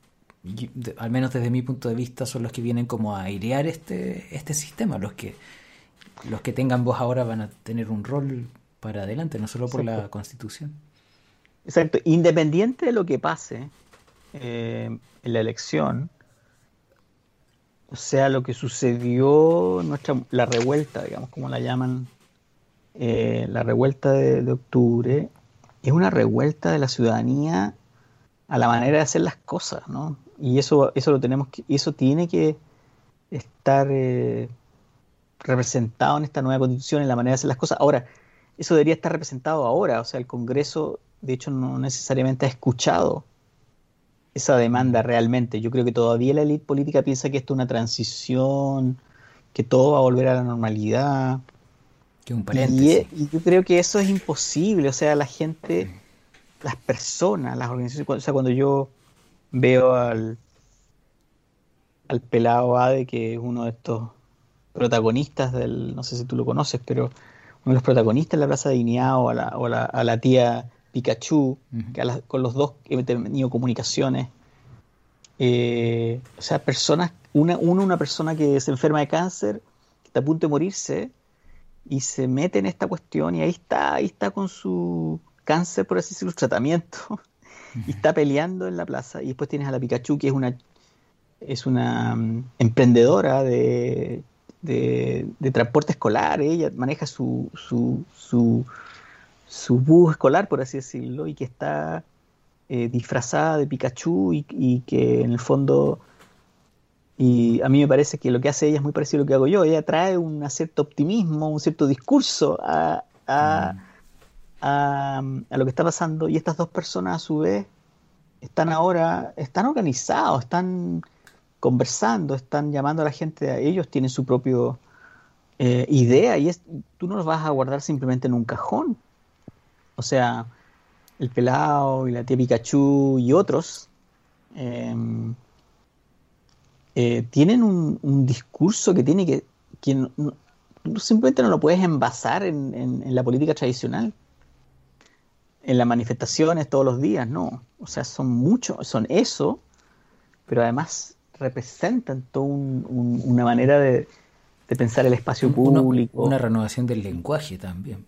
al menos desde mi punto de vista, son los que vienen como a airear este, este sistema. Los que, los que tengan voz ahora van a tener un rol para adelante, no solo por la constitución. Exacto, independiente de lo que pase eh, en la elección, o sea, lo que sucedió, nuestra, la revuelta, digamos, como la llaman, eh, la revuelta de, de octubre, es una revuelta de la ciudadanía a la manera de hacer las cosas, ¿no? Y eso, eso lo tenemos que, eso tiene que estar eh, representado en esta nueva constitución, en la manera de hacer las cosas. Ahora, eso debería estar representado ahora, o sea, el Congreso, de hecho, no necesariamente ha escuchado esa demanda realmente. Yo creo que todavía la élite política piensa que esto es una transición, que todo va a volver a la normalidad. Que un paréntesis. Y, y, yo creo que eso es imposible, o sea, la gente, las personas, las organizaciones, o sea, cuando yo veo al, al pelado Ade, que es uno de estos protagonistas del, no sé si tú lo conoces, pero uno de los protagonistas de la Plaza de Dignidad o a la, o a la, tía Pikachu, que con los dos he tenido comunicaciones. Eh, o sea, personas, una, uno, una persona que se enferma de cáncer, que está a punto de morirse, y se mete en esta cuestión y ahí está, ahí está con su cáncer, por así decirlo, tratamiento, (laughs) y está peleando en la plaza. Y después tienes a la Pikachu, que es una, es una mm, emprendedora de, de, transporte escolar. Ella maneja su, su, su, su, bus escolar, por así decirlo, y que está eh, disfrazada de Pikachu y, que en el fondo... Y a mí me parece que lo que hace ella es muy parecido a lo que hago yo. Ella trae un cierto optimismo, un cierto discurso a, a, mm a, lo que está pasando y estas dos personas a su vez están ahora, están organizados, están conversando, están llamando a la gente a ellos, tienen su propio eh, idea y es, tú no los vas a guardar simplemente en un cajón. O sea, el pelado y la tía Pikachu y otros em, eh, tienen un, discurso que tiene que, que simplemente no lo puedes envasar en la política tradicional en las manifestaciones todos los días, no. O sea, son muchos, son eso, pero además representan toda una manera de, pensar el espacio público. Una, renovación del lenguaje también.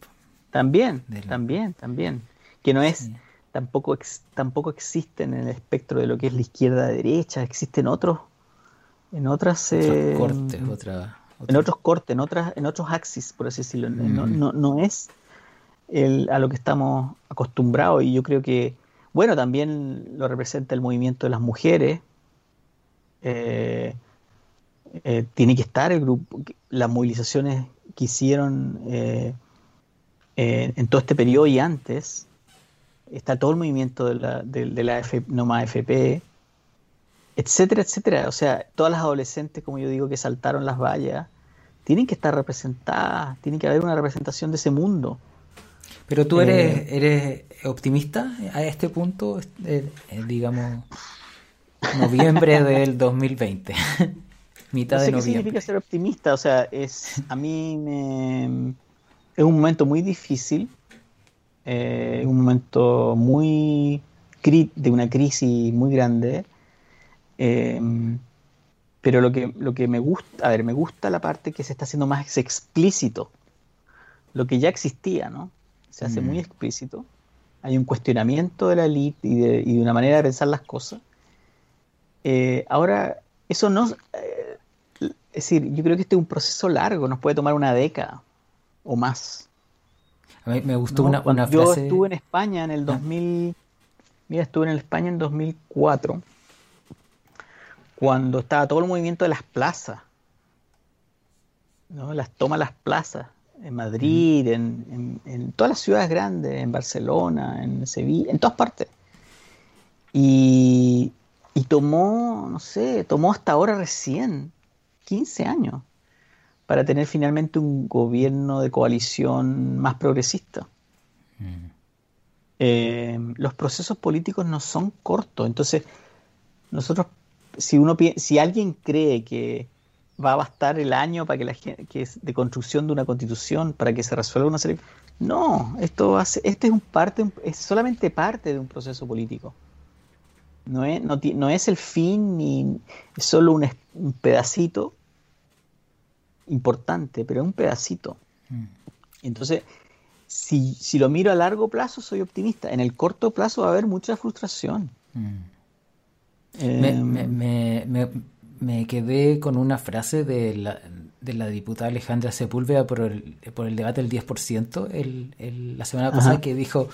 También, también, también. Que no es, tampoco, tampoco existen en el espectro de lo que es la izquierda-derecha, existen otros, en otras... Eh, cortes, otra, En otros cortes, en, otras, en otros axis, por así decirlo. No, mm. no, no, es el, a lo que estamos acostumbrados y yo creo que, bueno, también lo representa el movimiento de las mujeres. Eh, eh, tiene que estar el grupo, las movilizaciones que hicieron en todo este periodo y antes, está todo el movimiento de la, de, la F, más FP, etcétera, etcétera. O sea, todas las adolescentes, como yo digo, que saltaron las vallas, tienen que estar representadas, tiene que haber una representación de ese mundo. Pero tú eres, eh, eres optimista a este punto, eh, eh, digamos, (laughs) noviembre del 2020, (laughs) mitad no sé de noviembre. ¿Qué significa ser optimista? O sea, es a mí me, es un momento muy difícil eh, un momento muy de una crisis muy grande. Em, pero lo que, lo que me gusta, a ver, me gusta la parte que se está haciendo más explícito. Lo que ya existía, ¿no? Se hace muy mm. explícito. Hay un cuestionamiento de la élite y de, y de una manera de pensar las cosas. Eh, ahora, eso no. Eh, es decir, yo creo que este es un proceso largo, nos puede tomar una década o más. A mí me gustó una, frase. Yo estuve en España en el 2000. Ah. Mira, estuve en España en 2004. Cuando estaba todo el movimiento de las plazas. ¿no? Las toma las plazas. En Madrid, en, todas las ciudades grandes, en Barcelona, en Sevilla, en todas partes. Y, y tomó, no sé, tomó hasta ahora recién 15 años para tener finalmente un gobierno de coalición más progresista. Mm. Eh, los procesos políticos no son cortos, entonces nosotros, si uno si alguien cree que va a bastar el año para que la que es de construcción de una constitución para que se resuelva una serie, no, esto hace, este es un parte, es solamente parte de un proceso político. No es, no, es el fin ni es solo un, un pedacito importante, pero es un pedacito. Mm. Entonces, si, si, lo miro a largo plazo, soy optimista. En el corto plazo va a haber mucha frustración. Mm. me, me, me, quedé con una frase de la, de la diputada Alejandra Sepúlveda por el, por el debate del 10% el, el, la semana pasada que dijo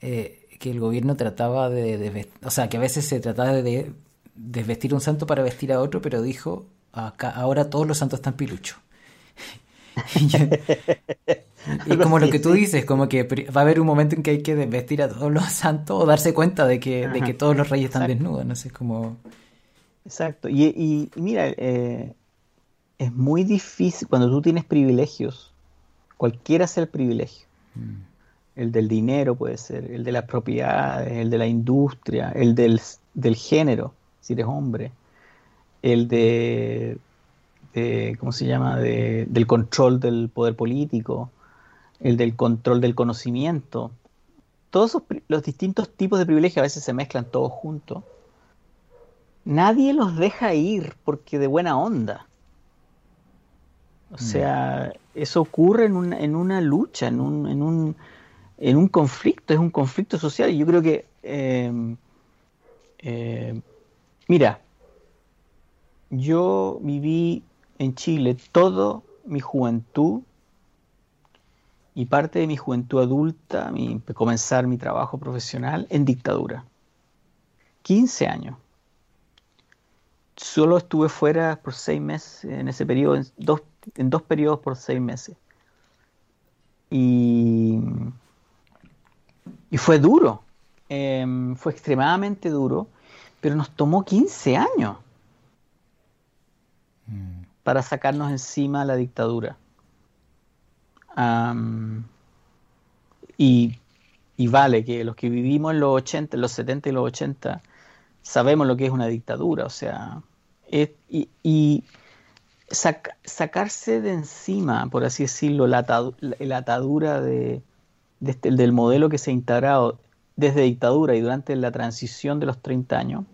eh, que el gobierno trataba de, O sea, que a veces se trataba de desvestir un santo para vestir a otro, pero dijo acá, ahora todos los santos están piluchos. (laughs) y como lo que tú dices, como que va a haber un momento en que hay que vestir a todos los santos o darse cuenta de que, de que todos los reyes están desnudos, no sé, como... Exacto, y, mira, eh, es muy difícil cuando tú tienes privilegios, cualquiera sea el privilegio, mm. El del dinero puede ser, el de las propiedades, el de la industria, el del, del género, si eres hombre, el de, ¿cómo se llama?, del control del poder político, el del control del conocimiento. Todos los distintos tipos de privilegios a veces se mezclan todos juntos. Nadie los deja ir porque de buena onda. O mm. sea, eso ocurre en una, en una lucha, en un, en, un, en un conflicto, es un conflicto social. Y yo creo que, eh, eh, mira, yo viví en Chile toda mi juventud y parte de mi juventud adulta, mi, comenzar mi trabajo profesional en dictadura. 15 años. Solo estuve fuera por seis meses en ese periodo, en dos, en dos periodos por seis meses. Y, y fue duro, em, fue extremadamente duro, pero nos tomó 15 años para sacarnos encima la dictadura. y, vale que los que vivimos en los 80, en los 70 y los 80, sabemos lo que es una dictadura, o sea, y, sacarse de encima, por así decirlo, la, atadura de, este, del modelo que se ha integrado desde dictadura y durante la transición de los 30 años,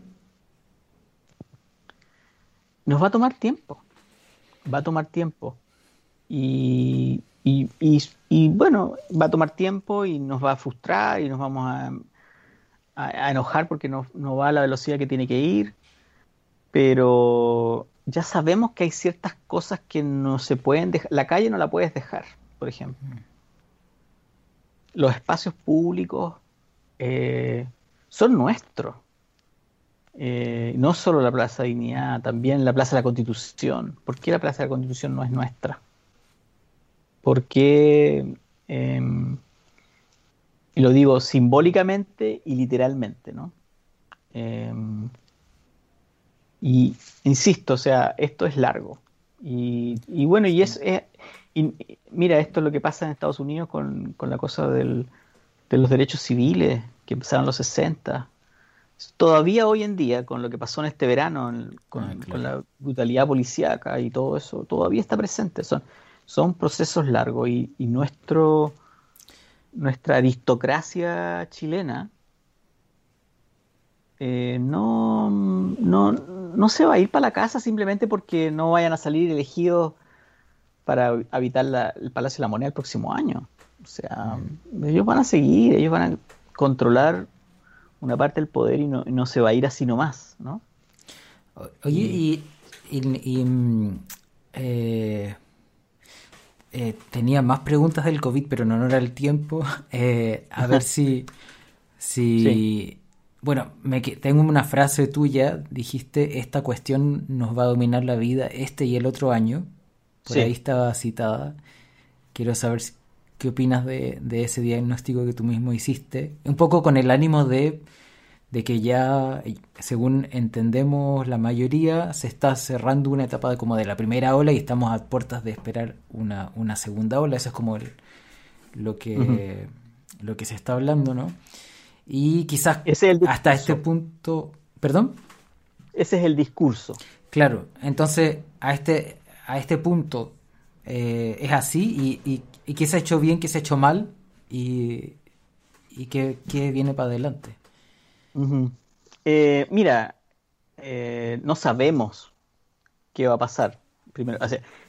nos va a tomar tiempo va a tomar tiempo. Y, y bueno, va a tomar tiempo y nos va a frustrar y nos vamos a, a, enojar porque no, no, va a la velocidad que tiene que ir, pero ya sabemos que hay ciertas cosas que no se pueden dejar, la calle no la puedes dejar, por ejemplo. Los espacios públicos eh, son nuestros. Eh, no solo la Plaza Dignidad, también la Plaza de la Constitución. ¿Por qué la Plaza de la Constitución no es nuestra? Porque em, y lo digo simbólicamente y literalmente, ¿no? Em, y insisto, o sea, esto es largo. Y, bueno, y es, mira, esto es lo que pasa en Estados Unidos con, la cosa de los derechos civiles que empezaron en los 60. Todavía hoy en día, con lo que pasó en este verano, ah, con, la brutalidad policíaca y todo eso, todavía está presente. Son, son procesos largos y nuestro nuestra aristocracia chilena eh, no, no, no, se va a ir para la casa simplemente porque no vayan a salir elegidos para habitar el Palacio de la Moneda el próximo año. O sea, ellos van a seguir, ellos van a controlar una parte del poder y no, no se va a ir así nomás, ¿no? Oye, y, y, mm, eh, eh, tenía más preguntas del COVID, pero no, era el tiempo. (laughs) Eh, a ver si... (laughs) si... Bueno, me, tengo una frase tuya, dijiste, esta cuestión nos va a dominar la vida este y el otro año. Por ahí estaba citada. Quiero saber qué opinas de, de ese diagnóstico que tú mismo hiciste. Un poco con el ánimo de de que ya, según entendemos la mayoría, se está cerrando una etapa de, como de la primera ola y estamos a puertas de esperar una, una segunda ola. Eso es como lo, que, lo que se está hablando, ¿no? Y quizás hasta este punto... ¿Perdón? Ese es el discurso. Claro, entonces a este, a este punto eh, es así y, y, y qué se ha hecho bien, qué se ha hecho mal y, y qué, qué viene para adelante. Eh, mira, eh, no sabemos qué va a pasar. Primero,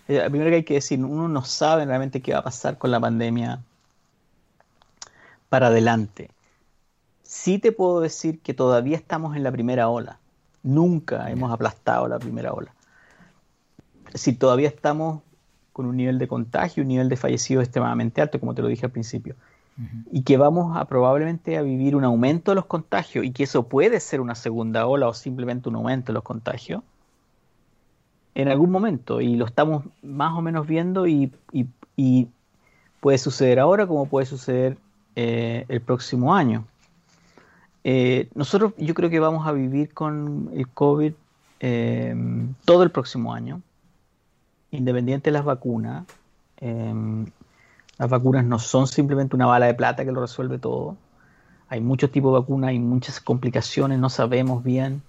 primero que hay que decir, uno no sabe realmente qué va a pasar con la pandemia para adelante. Sí te puedo decir que todavía estamos en la primera ola. Nunca hemos aplastado la primera ola. Si todavía estamos con un nivel de contagio, un nivel de fallecidos extremadamente alto, como te lo dije al principio y que vamos a probablemente a vivir un aumento de los contagios y que eso puede ser una segunda ola o simplemente un aumento de los contagios en algún momento y lo estamos más o menos viendo y, puede suceder ahora como puede suceder eh, el próximo año. Eh, nosotros yo creo que vamos a vivir con el COVID eh, todo el próximo año, independiente de las vacunas. Las vacunas no son simplemente una bala de plata que lo resuelve todo. Hay muchos tipos de vacunas, hay muchas complicaciones, no sabemos bien.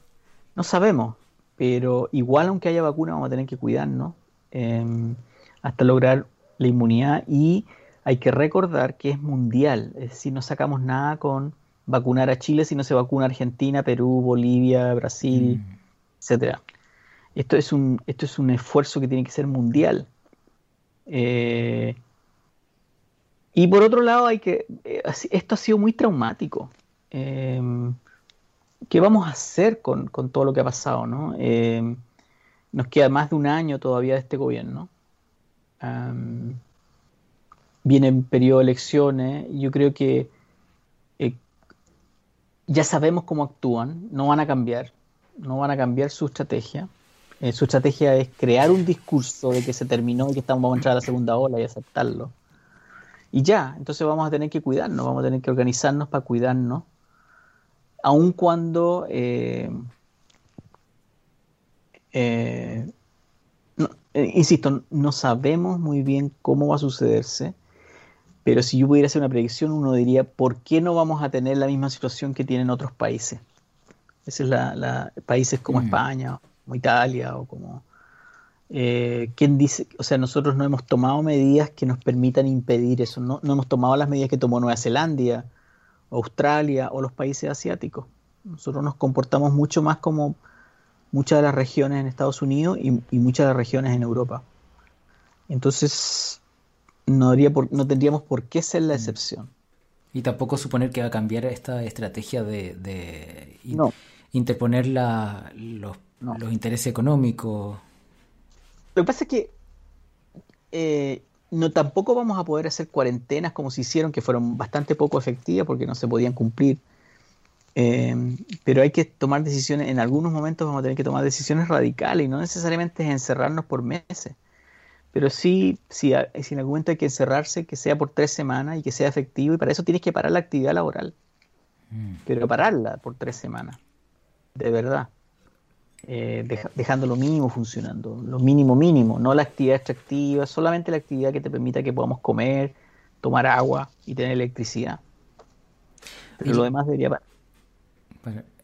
No sabemos, pero igual aunque haya vacuna vamos a tener que cuidarnos em, hasta lograr la inmunidad y hay que recordar que es mundial, es decir, no sacamos nada con vacunar a Chile si no se vacuna Argentina, Perú, Bolivia, Brasil, mm. etcétera. Esto es un esto es un esfuerzo que tiene que ser mundial. Eh, y por otro lado, hay que eh, esto ha sido muy traumático. Em, ¿Qué vamos a hacer con, todo lo que ha pasado? ¿no? Em, nos queda más de un año todavía de este gobierno. viene el periodo de elecciones. Yo creo que eh, ya sabemos cómo actúan, no van a cambiar, no van a cambiar su estrategia. Eh, su estrategia es crear un discurso de que se terminó y que estamos vamos a entrar a la segunda ola y aceptarlo y ya, entonces vamos a tener que cuidarnos, vamos a tener que organizarnos para cuidarnos, aun cuando, eh, eh, eh, insisto, no sabemos muy bien cómo va a sucederse, pero si yo pudiera hacer una predicción, uno diría, ¿por qué no vamos a tener la misma situación que tienen otros países? Esa es la, países como mm. España, como Italia o como eh, ¿quién dice? O sea, nosotros no hemos tomado medidas que nos permitan impedir eso. No, hemos tomado las medidas que tomó Nueva Zelanda, Australia o los países asiáticos. Nosotros nos comportamos mucho más como muchas de las regiones en Estados Unidos y, muchas de las regiones en Europa. Entonces, no, no tendríamos por qué ser la mm. excepción. Y tampoco suponer que va a cambiar esta estrategia de, interponer los, intereses económicos. Lo que pasa es que eh, no tampoco vamos a poder hacer cuarentenas como se hicieron, que fueron bastante poco efectivas porque no se podían cumplir. Eh, pero hay que tomar decisiones, en algunos momentos vamos a tener que tomar decisiones radicales y no necesariamente es encerrarnos por meses. Pero sí, si, si en algún momento hay que encerrarse, que sea por tres semanas y que sea efectivo, y para eso tienes que parar la actividad laboral. Mm. Pero pararla por tres semanas, de verdad. Eh, dejando lo mínimo funcionando, lo mínimo mínimo, no la actividad extractiva, solamente la actividad que te permita que podamos comer, tomar agua y tener electricidad. Pero lo demás debería parar.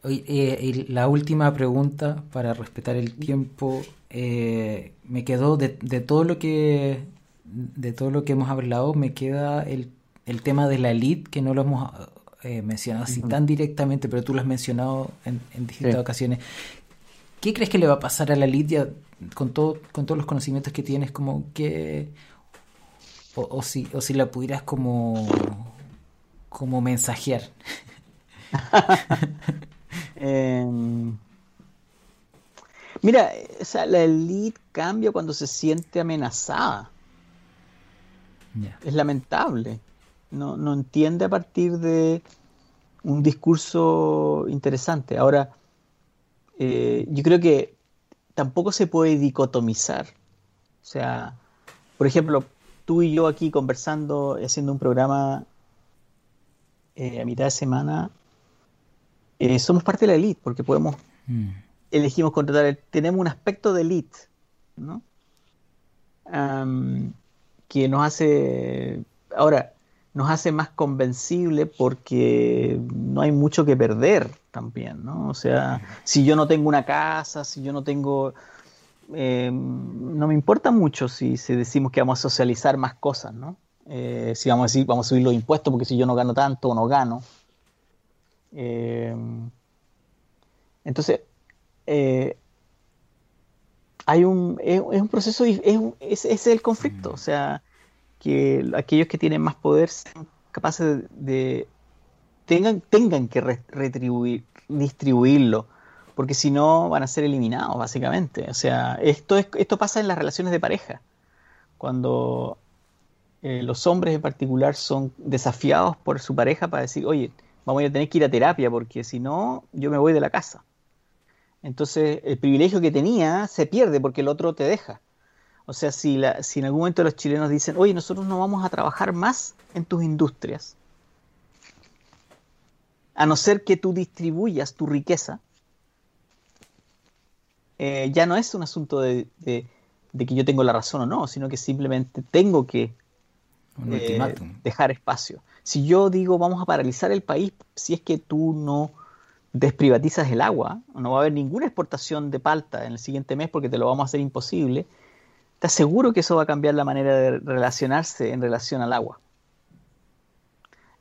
Eh, y la última pregunta para respetar el tiempo eh, me quedó de, todo lo que de todo lo que hemos hablado me queda el, tema de la elite que no lo hemos eh, mencionado así tan directamente pero tú lo has mencionado en, distintas ocasiones ¿qué crees que le va a pasar a la elite con todo con todos los conocimientos que tienes como que o, si o si la pudieras como como mensajear (laughs) Em, mira, la elite cambia cuando se siente amenazada. Es lamentable. No, no entiende a partir de un discurso interesante. Ahora, eh, yo creo que tampoco se puede dicotomizar. O sea, por ejemplo, tú y yo aquí conversando, haciendo un programa eh, a mitad de semana, eh, somos parte de la elite, porque podemos, mm. elegimos contratar, tenemos un aspecto de elite, ¿no? que nos hace, ahora, nos hace más convencible porque no hay mucho que perder también, ¿no? O sea, si yo no tengo una casa, si yo no tengo... Eh, no me importa mucho si, si, decimos que vamos a socializar más cosas, ¿no? Eh, si vamos a decir, vamos a subir los impuestos porque si yo no gano tanto o no gano, eh, entonces, hay un, es, un proceso, es, ese es el conflicto, o sea, que aquellos que tienen más poder sean capaces de, tengan, tengan que retribuir, distribuirlo, porque si no van a ser eliminados, básicamente. O sea, esto, es, esto pasa en las relaciones de pareja, cuando eh, los hombres en particular son desafiados por su pareja para decir, oye, vamos a tener que ir a terapia porque si no, yo me voy de la casa. Entonces, el privilegio que tenía se pierde porque el otro te deja. O sea, si, la, si en algún momento los chilenos dicen, oye, nosotros no vamos a trabajar más en tus industrias, a no ser que tú distribuyas tu riqueza, eh, ya no es un asunto de, que yo tengo la razón o no, sino que simplemente tengo que eh, dejar espacio. Si yo digo vamos a paralizar el país, si es que tú no desprivatizas el agua, no va a haber ninguna exportación de palta en el siguiente mes porque te lo vamos a hacer imposible, te aseguro que eso va a cambiar la manera de relacionarse en relación al agua.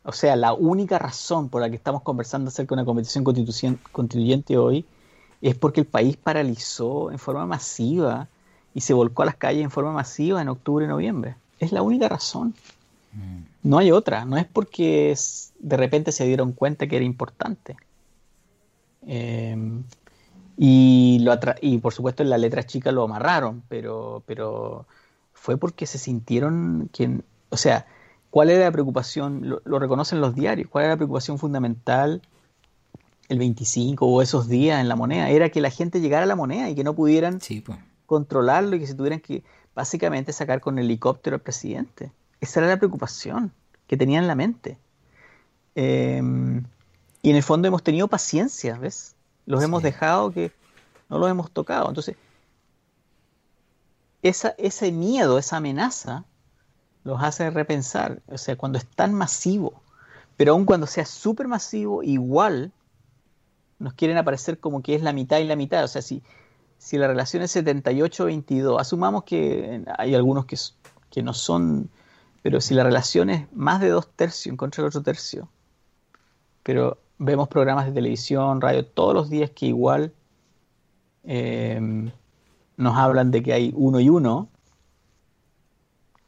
O sea, la única razón por la que estamos conversando acerca de una convención constituyente hoy es porque el país paralizó en forma masiva y se volcó a las calles en forma masiva en octubre y noviembre. Es la única razón. No hay otra, no es porque de repente se dieron cuenta que era importante. Em, y, lo y por supuesto en la letra chica lo amarraron, pero, pero fue porque se sintieron que, o sea, ¿cuál era la preocupación? Lo, reconocen los diarios, ¿cuál era la preocupación fundamental el 25 o esos días en la moneda? Era que la gente llegara a la moneda y que no pudieran pues. controlarlo y que se tuvieran que básicamente sacar con helicóptero al presidente. Esa era la preocupación que tenía en la mente. Em, y en el fondo hemos tenido paciencia, ¿ves? Los hemos dejado que no los hemos tocado. Entonces, esa, ese miedo, esa amenaza, los hace repensar. O sea, cuando es tan masivo, pero aun cuando sea súper masivo, igual nos quieren aparecer como que es la mitad y la mitad. O sea, si, si la relación es 78-22, asumamos que hay algunos que, que no son pero si la relación es más de dos tercios en contra del otro tercio, pero vemos programas de televisión, radio todos los días que igual eh, nos hablan de que hay uno y uno,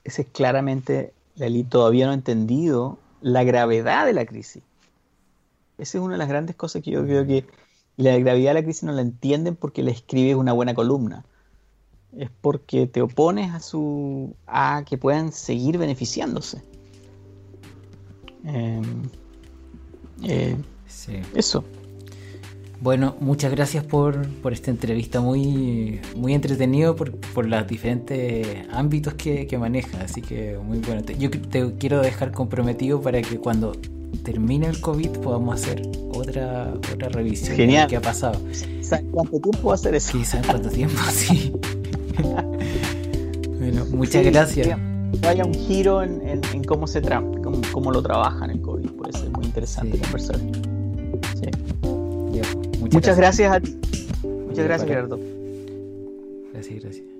ese es claramente, la élite todavía no ha entendido la gravedad de la crisis. Esa es una de las grandes cosas que yo creo que la gravedad de la crisis no la entienden porque le escribes una buena columna. Es porque te opones a su a que puedan seguir beneficiándose. Em, eh, eso. Bueno, muchas gracias por, esta entrevista muy, muy entretenido por, por los diferentes ámbitos que, maneja, así que muy bueno. yo te quiero dejar comprometido para que cuando termine el COVID podamos hacer otra, otra revisión Genial. de qué ha pasado. ¿Sabes cuánto tiempo va a ser eso? Sí, ¿sabes cuánto tiempo? (laughs) Sí. (laughs) bueno, muchas gracias. Vaya un giro en, en, cómo se cómo, cómo, lo trabajan el COVID, puede ser muy interesante conversar. Muchas, gracias. a ti. Muchas gracias, Gerardo. Gracias, gracias.